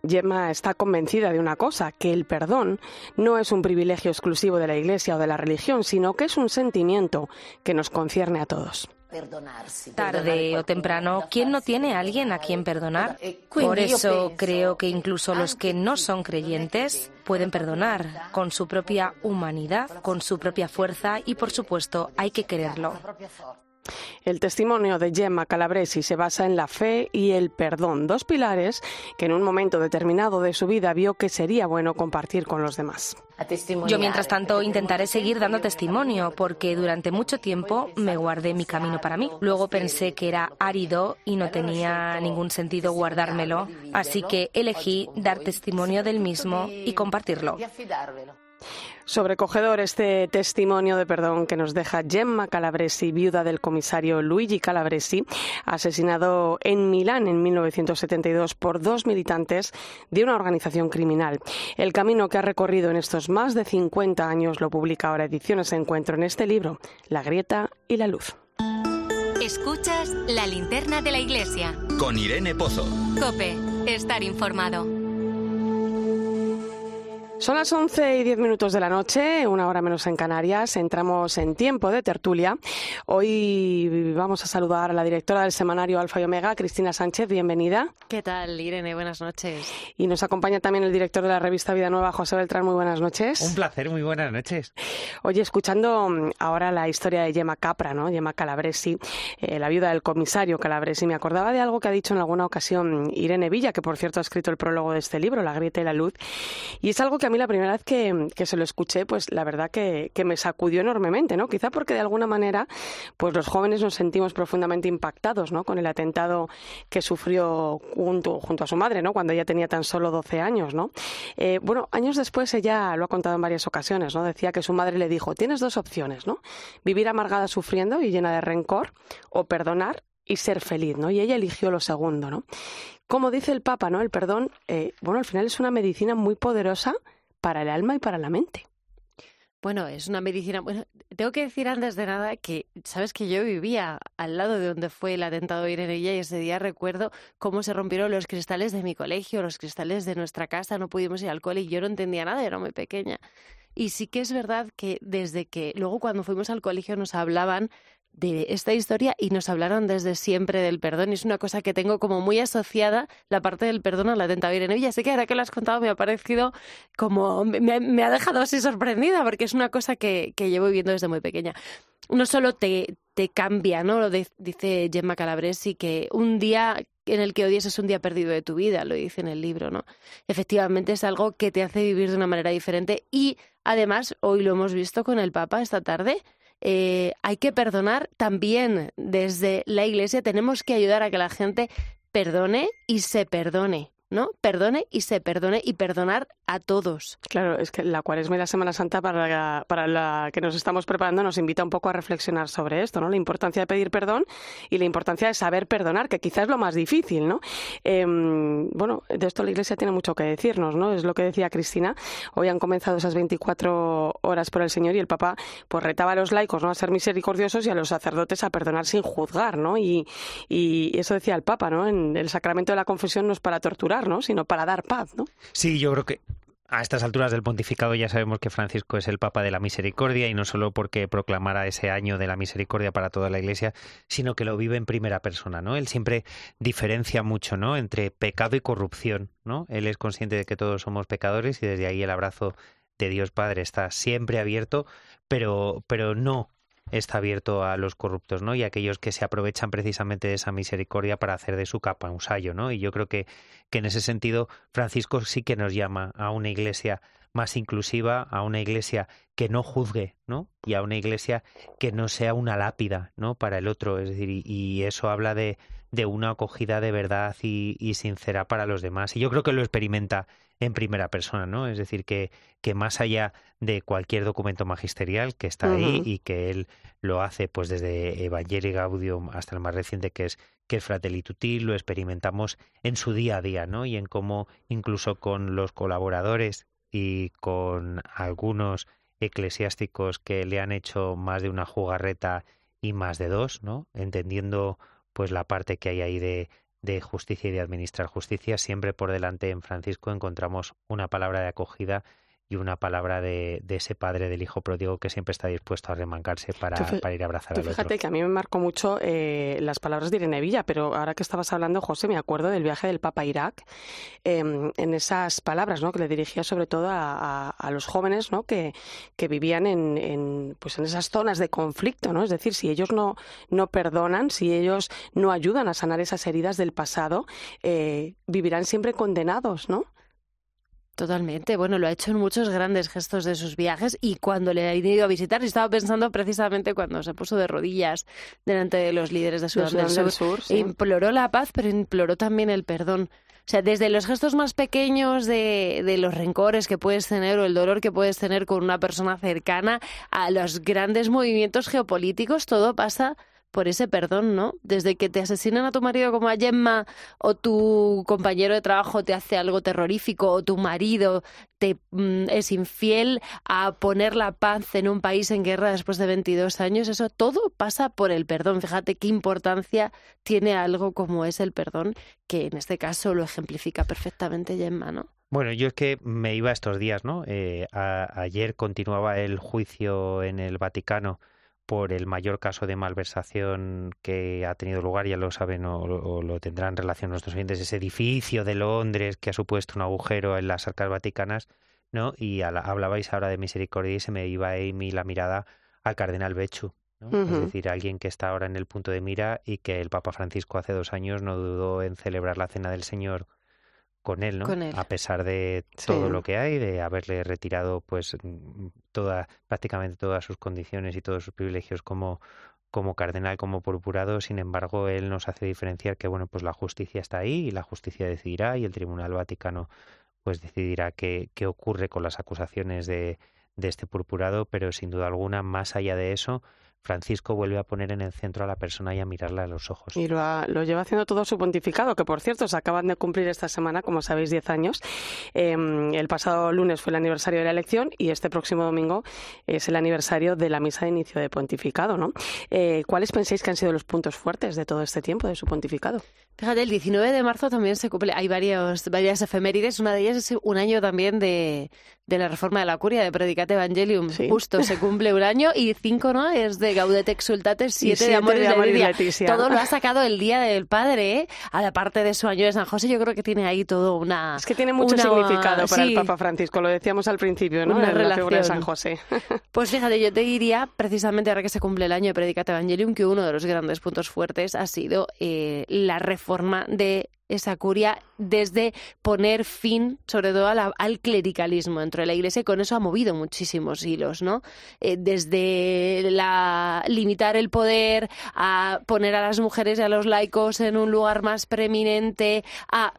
Gemma está convencida de una cosa, que el perdón no es un privilegio exclusivo de la Iglesia o de la religión, sino que es un sentimiento que nos concierne a todos. Tarde o temprano, ¿quién no tiene a alguien a quien perdonar? Por eso creo que incluso los que no son creyentes pueden perdonar con su propia humanidad, con su propia fuerza y, por supuesto, hay que quererlo. El testimonio de Gemma Calabresi se basa en la fe y el perdón, dos pilares que en un momento determinado de su vida vio que sería bueno compartir con los demás. Yo, mientras tanto, intentaré seguir dando testimonio, porque durante mucho tiempo me guardé mi camino para mí. Luego pensé que era árido y no tenía ningún sentido guardármelo, así que elegí dar testimonio del mismo y compartirlo. Sobrecogedor este testimonio de perdón que nos deja Gemma Calabresi, viuda del comisario Luigi Calabresi, asesinado en Milán en 1972 por dos militantes de una organización criminal. El camino que ha recorrido en estos más de 50 años lo publica ahora Ediciones Encuentro en este libro, La grieta y la luz. Escuchas la linterna de la iglesia. Con Irene Pozo. Cope, estar informado. Son las 11 y 10 minutos de la noche, una hora menos en Canarias. Entramos en tiempo de tertulia. Hoy vamos a saludar a la directora del semanario Alfa y Omega, Cristina Sánchez. Bienvenida. ¿Qué tal, Irene? Buenas noches. Y nos acompaña también el director de la revista Vida Nueva, José Beltrán. Muy buenas noches. Un placer, muy buenas noches. Oye, escuchando mm, ahora la historia de Gemma Capra, ¿no? Gemma Calabresi, eh, la viuda del comisario Calabresi, me acordaba de algo que ha dicho en alguna ocasión Irene Villa, que por cierto ha escrito el prólogo de este libro, La grieta y la luz. Y es algo que mí la primera vez que, se lo escuché, pues la verdad que, me sacudió enormemente, ¿no? Quizá porque de alguna manera, pues los jóvenes nos sentimos profundamente impactados, ¿no? Con el atentado que sufrió junto, junto a su madre, ¿no? Cuando ella tenía tan solo 12 años, ¿no? Eh, bueno, años después ella lo ha contado en varias ocasiones, ¿no? Decía que su madre le dijo, tienes dos opciones, ¿no? Vivir amargada sufriendo y llena de rencor o perdonar y ser feliz, ¿no? Y ella eligió lo segundo, ¿no? Como dice el Papa, ¿no? El perdón, eh, bueno, al final es una medicina muy poderosa para el alma y para la mente. Bueno, es una medicina. Bueno, tengo que decir antes de nada que, sabes que yo vivía al lado de donde fue el atentado de Irene y ese día recuerdo cómo se rompieron los cristales de mi colegio, los cristales de nuestra casa, no pudimos ir al cole y yo no entendía nada, era muy pequeña. Y sí que es verdad que desde que luego cuando fuimos al colegio nos hablaban de esta historia y nos hablaron desde siempre del perdón. Y es una cosa que tengo como muy asociada la parte del perdón a la tentadora Irene Villa. Sé que ahora que lo has contado me ha parecido como... Me, ha dejado así sorprendida porque es una cosa que, llevo viviendo desde muy pequeña. No solo te, cambia, ¿no? Lo dice Gemma Calabresi, que un día en el que odies es un día perdido de tu vida, lo dice en el libro, ¿no? Efectivamente es algo que te hace vivir de una manera diferente y además hoy lo hemos visto con el Papa esta tarde, eh, hay que perdonar también desde la Iglesia. Tenemos que ayudar a que la gente perdone y se perdone. ¿No? Perdone y se perdone y perdonar a todos. Claro, es que la Cuaresma y la Semana Santa para la, para la que nos estamos preparando nos invita un poco a reflexionar sobre esto, ¿no? La importancia de pedir perdón y la importancia de saber perdonar, que quizás es lo más difícil, ¿no? Em, bueno, de esto la Iglesia tiene mucho que decirnos, ¿no? Es lo que decía Cristina. Hoy han comenzado esas 24 horas por el Señor y el Papa pues retaba a los laicos, ¿no? A ser misericordiosos y a los sacerdotes a perdonar sin juzgar, ¿no? Y, y eso decía el Papa, ¿no? En el sacramento de la confesión no es para torturar, sino para dar paz. ¿no? Sí, yo creo que a estas alturas del pontificado ya sabemos que Francisco es el Papa de la Misericordia y no solo porque proclamara ese año de la misericordia para toda la Iglesia, sino que lo vive en primera persona, ¿no? Él siempre diferencia mucho, ¿no? Entre pecado y corrupción, ¿no? Él es consciente de que todos somos pecadores y desde ahí el abrazo de Dios Padre está siempre abierto, pero pero no está abierto a los corruptos, ¿no? Y a aquellos que se aprovechan precisamente de esa misericordia para hacer de su capa un sayo, ¿no? Y yo creo que, que en ese sentido Francisco sí que nos llama a una iglesia más inclusiva, a una iglesia que no juzgue, ¿no? Y a una iglesia que no sea una lápida, ¿no? Para el otro, es decir, y, eso habla de, de una acogida de verdad y, y, sincera para los demás. Y yo creo que lo experimenta en primera persona, ¿no? Es decir, que, que más allá de cualquier documento magisterial que está ahí y que él lo hace pues desde Evangelii Gaudium hasta el más reciente que es que es Fratelli Tutti, lo experimentamos en su día a día, ¿no? Y en cómo incluso con los colaboradores y con algunos eclesiásticos que le han hecho más de una jugarreta y más de dos, ¿no? Entendiendo pues la parte que hay ahí de, de justicia y de administrar justicia, siempre por delante en Francisco encontramos una palabra de acogida y una palabra de, de, ese padre del hijo pródigo que siempre está dispuesto a remancarse para, para ir a abrazar tú al fíjate otro. que a mí me marcó mucho eh, las palabras de Irene Villa, pero ahora que estabas hablando, José, me acuerdo del viaje del Papa a Irak, eh, en esas palabras ¿no? que le dirigía sobre todo a, a, a los jóvenes ¿no? que, que vivían en, en, pues en esas zonas de conflicto, ¿no? es decir, si ellos no, no perdonan, si ellos no ayudan a sanar esas heridas del pasado, eh, vivirán siempre condenados, ¿no? Totalmente. Bueno, lo ha hecho en muchos grandes gestos de sus viajes y cuando le ha ido a visitar, estaba pensando precisamente cuando se puso de rodillas delante de los líderes de Sudán, del del Sur, Sur, sí. imploró la paz, pero imploró también el perdón. O sea, desde los gestos más pequeños de, de, los rencores que puedes tener o el dolor que puedes tener con una persona cercana a los grandes movimientos geopolíticos, todo pasa por ese perdón, ¿no? Desde que te asesinan a tu marido como a Gemma o tu compañero de trabajo te hace algo terrorífico o tu marido te mm, es infiel a poner la paz en un país en guerra después de 22 años, eso todo pasa por el perdón. Fíjate qué importancia tiene algo como es el perdón, que en este caso lo ejemplifica perfectamente Gemma, ¿no? Bueno, yo es que me iba estos días, ¿no? Eh, a, ayer continuaba el juicio en el Vaticano por el mayor caso de malversación que ha tenido lugar, ya lo saben o, o, lo tendrán en relación nuestros oyentes, ese edificio de Londres que ha supuesto un agujero en las arcas vaticanas, ¿no? Y a la, hablabais ahora de misericordia y se me iba ahí mi, la mirada al cardenal Bechu, ¿no? Uh -huh. Es decir, alguien que está ahora en el punto de mira y que el Papa Francisco hace dos años no dudó en celebrar la Cena del Señor con él, ¿no? Con él. A pesar de todo sí. lo que hay, de haberle retirado, pues, toda, prácticamente todas sus condiciones y todos sus privilegios como, como cardenal, como purpurado, sin embargo, él nos hace diferenciar que, bueno, pues la justicia está ahí y la justicia decidirá y el Tribunal Vaticano, pues, decidirá qué, qué ocurre con las acusaciones de, de este purpurado, pero sin duda alguna, más allá de eso, Francisco vuelve a poner en el centro a la persona y a mirarla a los ojos. Y lo, ha, lo lleva haciendo todo su pontificado, que por cierto se acaban de cumplir esta semana, como sabéis, 10 años. Eh, el pasado lunes fue el aniversario de la elección y este próximo domingo es el aniversario de la misa de inicio de pontificado. ¿no? Eh, ¿Cuáles pensáis que han sido los puntos fuertes de todo este tiempo de su pontificado? Fíjate, el 19 de marzo también se cumple, hay varios, varias efemérides, una de ellas es un año también de, de la reforma de la curia, de Predicate Evangelium, sí. justo se cumple un año, y cinco, ¿no? Es de Gaudete Exultate, siete, siete de Amor de y Leticia. Leticia. Todo lo ha sacado el Día del Padre, ¿eh? Aparte de su año de San José, yo creo que tiene ahí todo una... Es que tiene mucho una, significado para sí, el Papa Francisco, lo decíamos al principio, ¿no? Una la relación. figura de San José. Pues fíjate, yo te diría, precisamente ahora que se cumple el año de Predicate Evangelium, que uno de los grandes puntos fuertes ha sido eh, la reforma de esa curia desde poner fin, sobre todo, al clericalismo dentro de la Iglesia y con eso ha movido muchísimos hilos, ¿no? Eh, desde la, limitar el poder, a poner a las mujeres y a los laicos en un lugar más preeminente, a...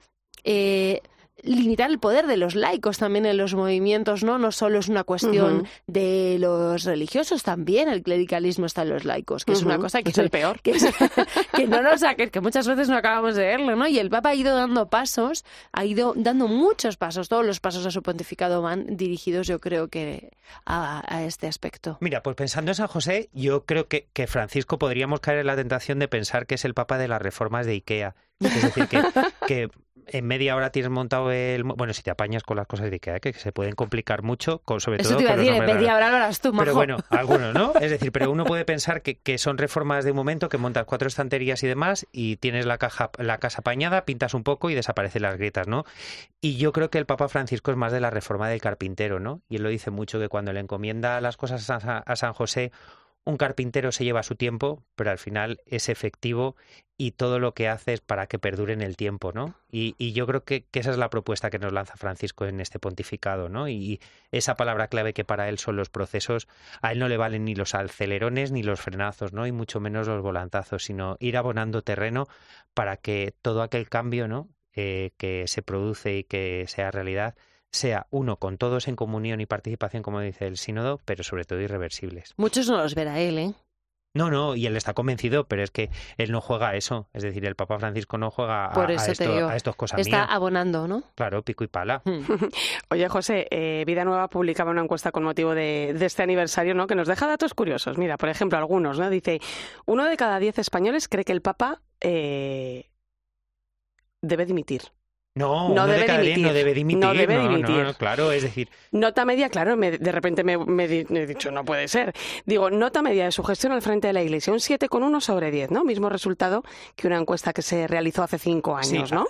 Eh, limitar el poder de los laicos también en los movimientos, ¿no? No solo es una cuestión uh -huh. de los religiosos, también el clericalismo está en los laicos, que uh -huh. es una cosa que es el peor. Que, es, que no nos que, que muchas veces no acabamos de verlo, ¿no? Y el Papa ha ido dando pasos, ha ido dando muchos pasos, todos los pasos a su pontificado van dirigidos, yo creo que a, a este aspecto. Mira, pues pensando en San José, yo creo que, que Francisco podríamos caer en la tentación de pensar que es el Papa de las reformas de Ikea. Es decir, que, que en media hora tienes montado el... Bueno, si te apañas con las cosas de Ikea, que se pueden complicar mucho, con, sobre Eso todo te iba con a decir, en media hora lo harás tú, majo. Pero bueno, algunos, ¿no? Es decir, pero uno puede pensar que, que, son reformas de un momento, que montas cuatro estanterías y demás, y tienes la, caja, la casa apañada, pintas un poco y desaparecen las grietas, ¿no? Y yo creo que el Papa Francisco es más de la reforma del carpintero, ¿no? Y él lo dice mucho, que cuando le encomienda las cosas a San José un carpintero se lleva su tiempo, pero al final es efectivo y todo lo que hace es para que perdure en el tiempo, ¿no? Y, y yo creo que, esa es la propuesta que nos lanza Francisco en este pontificado, ¿no? Y esa palabra clave que para él son los procesos, a él no le valen ni los acelerones ni los frenazos, ¿no? Y mucho menos los volantazos, sino ir abonando terreno para que todo aquel cambio, ¿no? Eh, que se produce y que sea realidad sea uno con todos en comunión y participación, como dice el sínodo, pero sobre todo irreversibles. Muchos no los verá él, ¿eh? No, no, y él está convencido, pero es que él no juega a eso. Es decir, el Papa Francisco no juega a, estos cosas Está abonando, ¿no? Claro, pico y pala. Hmm. Oye, José, eh, Vida Nueva publicaba una encuesta con motivo de, este aniversario, ¿no? Que nos deja datos curiosos. Mira, por ejemplo, algunos, ¿no? Dice, uno de cada diez españoles cree que el Papa eh, debe dimitir. No, no debe, dimitir. no debe dimitir. No debe dimitir. claro, es decir. Nota media, claro, de repente me, he dicho, no puede ser. Digo, nota media de su gestión al frente de la Iglesia, un 7,1 sobre 10, ¿no? Mismo resultado que una encuesta que se realizó hace cinco años, ¿no?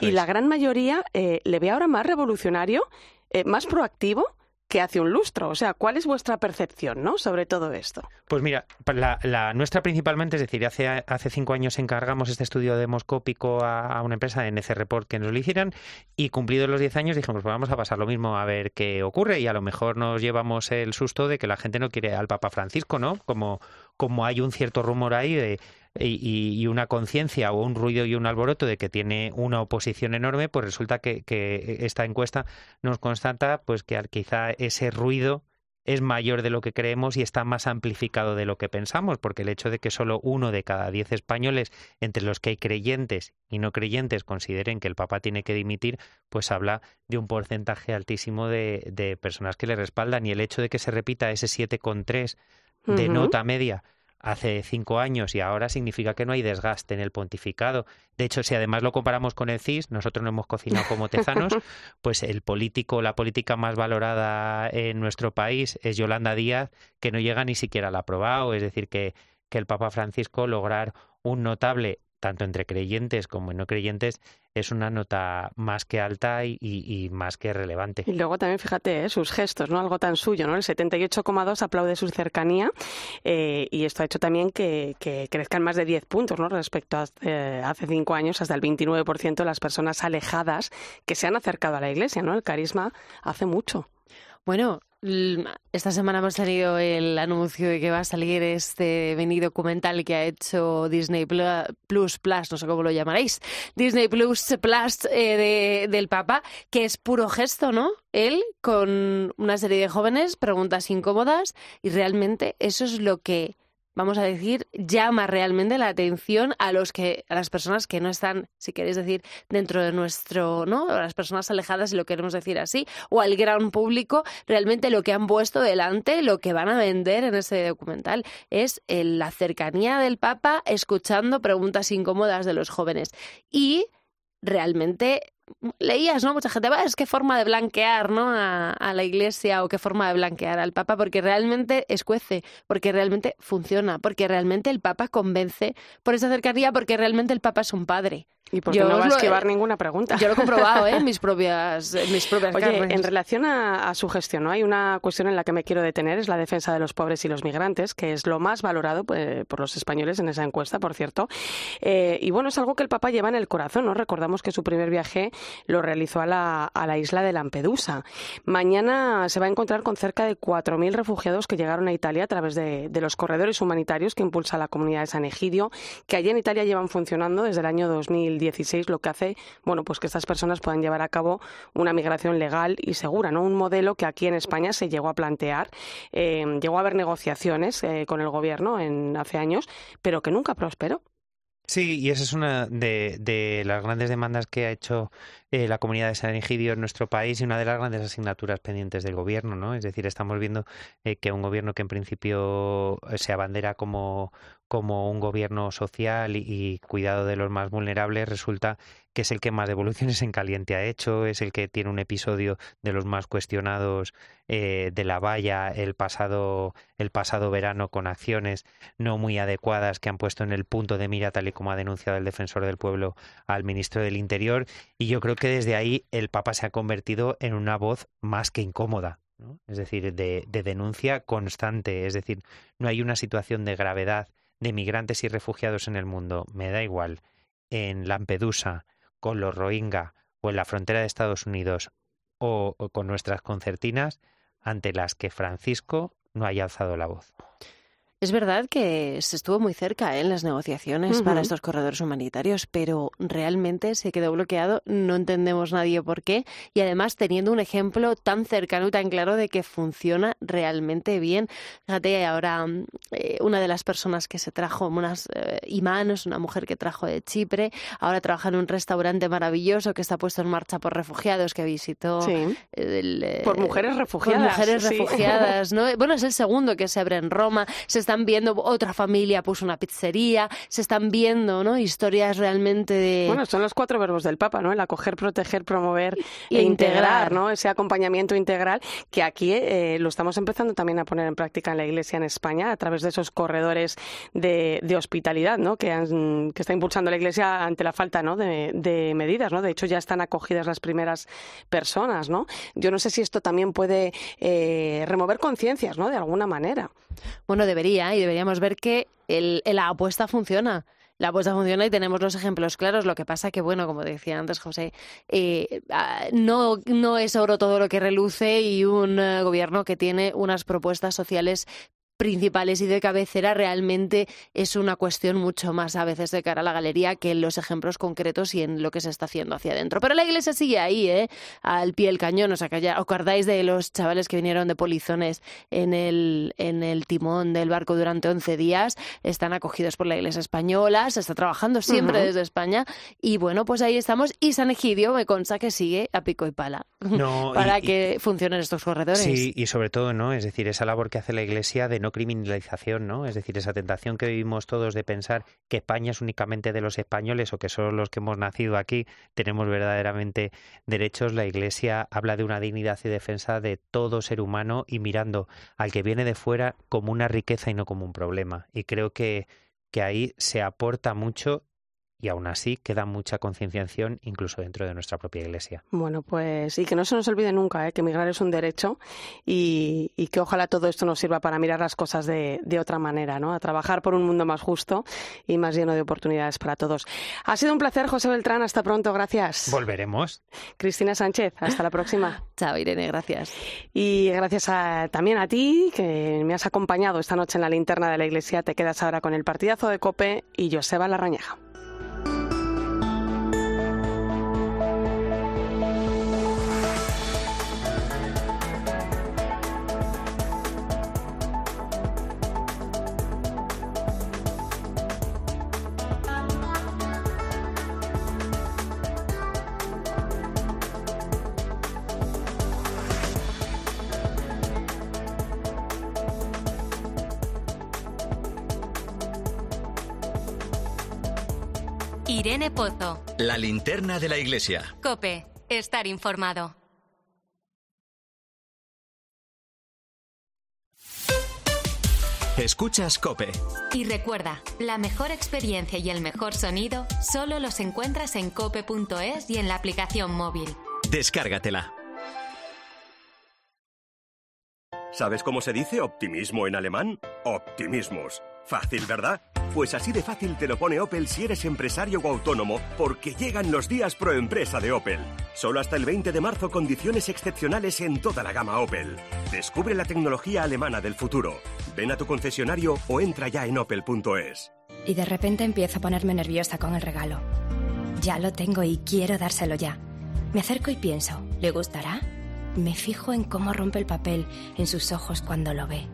y la gran mayoría eh, le ve ahora más revolucionario, eh, más proactivo que hace un lustro. O sea, ¿cuál es vuestra percepción ¿no? sobre todo esto? Pues mira, la, nuestra principalmente, es decir, hace, hace cinco años encargamos este estudio demoscópico a, una empresa, NC Report, que nos lo hicieran y cumplidos los diez años dijimos, pues vamos a pasar lo mismo a ver qué ocurre y a lo mejor nos llevamos el susto de que la gente no quiere al Papa Francisco, ¿no? Como, como hay un cierto rumor ahí de y, una conciencia o un ruido y un alboroto de que tiene una oposición enorme, pues resulta que, esta encuesta nos constata pues que quizá ese ruido es mayor de lo que creemos y está más amplificado de lo que pensamos, porque el hecho de que solo uno de cada diez españoles, entre los que hay creyentes y no creyentes, consideren que el Papa tiene que dimitir, pues habla de un porcentaje altísimo de, de personas que le respaldan. Y el hecho de que se repita ese 7,3 de nota media hace cinco años y ahora significa que no hay desgaste en el pontificado. De hecho, si además lo comparamos con el CIS, nosotros no hemos cocinado como tezanos, pues el político, la política más valorada en nuestro país es Yolanda Díaz, que no llega ni siquiera al aprobado. Es decir, que, que el Papa Francisco lograr un notable tanto entre creyentes como no creyentes, es una nota más que alta y, más que relevante. Y luego también, fíjate, ¿eh? sus gestos, ¿no? Algo tan suyo, ¿no? El 78,2 aplaude su cercanía eh, y esto ha hecho también que, crezcan más de 10 puntos, ¿no? Respecto a eh, hace cinco años, hasta el 29% de las personas alejadas que se han acercado a la Iglesia, ¿no? El carisma hace mucho. Bueno, esta semana hemos tenido el anuncio de que va a salir este mini documental que ha hecho Disney Plus Plus, no sé cómo lo llamaréis, Disney Plus Plus eh, del Papa, que es puro gesto, ¿no? Él con una serie de jóvenes, preguntas incómodas y realmente eso es lo que vamos a decir, llama realmente la atención a los que, a las personas que no están, si queréis decir, dentro de nuestro, ¿no? A las personas alejadas, si lo queremos decir así, o al gran público, realmente lo que han puesto delante, lo que van a vender en ese documental, es la cercanía del Papa escuchando preguntas incómodas de los jóvenes. Y realmente leías, ¿no? Mucha gente, va, es qué forma de blanquear, ¿no? A, a, la iglesia o qué forma de blanquear al Papa, porque realmente escuece, porque realmente funciona, porque realmente el Papa convence por esa cercanía, porque realmente el Papa es un padre. Y porque no va a esquivar ninguna pregunta. Yo lo he comprobado ¿eh? en mis propias, mis propias Oye, en relación a, su gestión, ¿no? hay una cuestión en la que me quiero detener, es la defensa de los pobres y los migrantes, que es lo más valorado pues, por los españoles en esa encuesta, por cierto. Eh, y bueno, es algo que el Papa lleva en el corazón, ¿no? Recordamos que su primer viaje lo realizó a la, a la isla de Lampedusa. Mañana se va a encontrar con cerca de 4.000 refugiados que llegaron a Italia a través de, de los corredores humanitarios que impulsa la comunidad de San Egidio, que allí en Italia llevan funcionando desde el año 2000 16 lo que hace, bueno, pues que estas personas puedan llevar a cabo una migración legal y segura, ¿no? Un modelo que aquí en España se llegó a plantear, eh, llegó a haber negociaciones eh, con el gobierno en hace años, pero que nunca prosperó. Sí, y esa es una de, las grandes demandas que ha hecho eh, la comunidad de San Egidio en nuestro país y una de las grandes asignaturas pendientes del gobierno, ¿no? Es decir, estamos viendo que un gobierno que en principio se abandera como, como un gobierno social y, cuidado de los más vulnerables resulta que es el que más devoluciones en caliente ha hecho, es el que tiene un episodio de los más cuestionados eh, de la valla el pasado, el pasado verano con acciones no muy adecuadas que han puesto en el punto de mira, tal y como ha denunciado el defensor del pueblo al ministro del Interior. Y yo creo que desde ahí el Papa se ha convertido en una voz más que incómoda. Es decir, de denuncia constante. Es decir, no hay una situación de gravedad de migrantes y refugiados en el mundo, me da igual, en Lampedusa, con los Rohingya o en la frontera de Estados Unidos o, con nuestras concertinas, ante las que Francisco no haya alzado la voz. Es verdad que se estuvo muy cerca ¿eh? en las negociaciones para estos corredores humanitarios, pero realmente se quedó bloqueado, no entendemos nadie por qué, y además teniendo un ejemplo tan cercano y tan claro de que funciona realmente bien. Fíjate, ahora eh, una de las personas que se trajo, unas eh, imanes, una mujer que trajo de Chipre, ahora trabaja en un restaurante maravilloso que está puesto en marcha por refugiados que visitó. por mujeres refugiadas. Por mujeres refugiadas, ¿no? Bueno, es el segundo que se abre en Roma. Se están viendo, otra familia puso una pizzería, se están viendo, ¿no? Historias realmente de... Bueno, son los cuatro verbos del Papa, ¿no? El acoger, proteger, promover e integrar, ¿no? Ese acompañamiento integral que aquí eh, lo estamos empezando también a poner en práctica en la Iglesia en España a través de esos corredores de, hospitalidad, ¿no? Que, que está impulsando la Iglesia ante la falta, ¿no? De, medidas, ¿no? De hecho, ya están acogidas las primeras personas, ¿no? Yo no sé si esto también puede eh, remover conciencias, ¿no? De alguna manera. Bueno, debería, y deberíamos ver que la apuesta funciona la apuesta funciona y tenemos los ejemplos claros. Lo que pasa que, bueno, como decía antes José, eh, ah, no, no es oro todo lo que reluce y un eh, gobierno que tiene unas propuestas sociales principales y de cabecera realmente es una cuestión mucho más a veces de cara a la galería que en los ejemplos concretos y en lo que se está haciendo hacia adentro. Pero la iglesia sigue ahí, ¿eh? al pie del cañón. O sea, que ya, ¿os acordáis de los chavales que vinieron de polizones en el, en el timón del barco durante 11 días? Están acogidos por la iglesia española, se está trabajando siempre desde España y bueno, pues ahí estamos. Y San Egidio me consta que sigue a pico y pala para que funcionen estos corredores. Sí, y sobre todo, ¿no? Es decir, esa labor que hace la iglesia de no criminalización, ¿no? Es decir, esa tentación que vivimos todos de pensar que España es únicamente de los españoles o que solo los que hemos nacido aquí tenemos verdaderamente derechos. La Iglesia habla de una dignidad y defensa de todo ser humano y mirando al que viene de fuera como una riqueza y no como un problema. Y creo que que ahí se aporta mucho y aún así queda mucha concienciación incluso dentro de nuestra propia iglesia. Bueno, pues y que no se nos olvide nunca ¿eh? que migrar es un derecho y, que ojalá todo esto nos sirva para mirar las cosas de, de, otra manera, ¿no? A trabajar por un mundo más justo y más lleno de oportunidades para todos. Ha sido un placer, José Beltrán. Hasta pronto, gracias. Volveremos. Cristina Sánchez, hasta la próxima. Chao, Irene, gracias. Y gracias también a ti, que me has acompañado esta noche en la linterna de la iglesia. Te quedas ahora con el partidazo de Cope y Joseba Larrañaga. Linterna de la iglesia. Cope, estar informado. Escuchas Cope. Y recuerda, la mejor experiencia y el mejor sonido solo los encuentras en cope.es y en la aplicación móvil. Descárgatela. ¿Sabes cómo se dice optimismo en alemán? Optimismus. Fácil, ¿verdad? Pues así de fácil te lo pone Opel si eres empresario o autónomo, porque llegan los días pro empresa de Opel. Solo hasta el 20 de marzo condiciones excepcionales en toda la gama Opel. Descubre la tecnología alemana del futuro. Ven a tu concesionario o entra ya en opel.es. Y de repente empiezo a ponerme nerviosa con el regalo. Ya lo tengo y quiero dárselo ya. Me acerco y pienso, ¿le gustará? Me fijo en cómo rompe el papel en sus ojos cuando lo ve.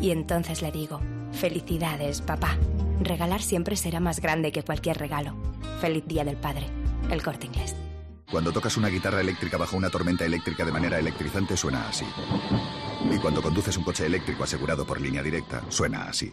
Y entonces le digo, felicidades, papá. Regalar siempre será más grande que cualquier regalo. Feliz Día del Padre. El corte inglés. Cuando tocas una guitarra eléctrica bajo una tormenta eléctrica de manera electrizante suena así. Y cuando conduces un coche eléctrico asegurado por línea directa, suena así.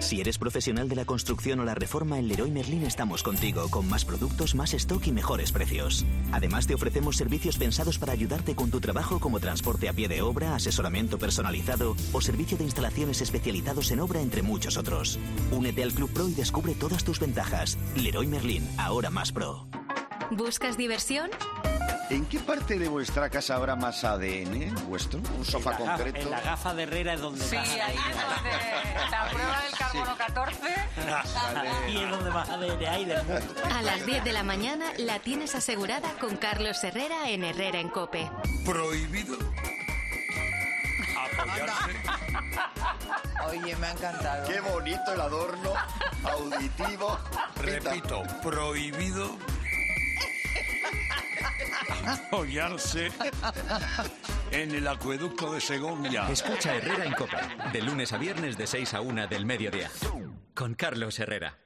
Si eres profesional de la construcción o la reforma, en Leroy Merlin estamos contigo, con más productos, más stock y mejores precios. Además, te ofrecemos servicios pensados para ayudarte con tu trabajo como transporte a pie de obra, asesoramiento personalizado o servicio de instalaciones especializados en obra, entre muchos otros. Únete al Club Pro y descubre todas tus ventajas. Leroy Merlin, ahora más pro. ¿Buscas diversión? ¿En qué parte de vuestra casa habrá más ADN vuestro? ¿Un sofá En la gafa- concreto? En la gafa de Herrera es donde Sí, más ahí es donde la prueba del carbono 14. Y es donde más ADN hay del mundo. A las 10 de la mañana la tienes asegurada con Carlos Herrera en Herrera en Cope. Prohibido apoyarse. Oye, me ha encantado. Qué bonito el adorno auditivo. Repito, prohibido apoyarse en el acueducto de Segovia. Escucha Herrera en Cope, de lunes a viernes de 6 a 1 del mediodía. Con Carlos Herrera.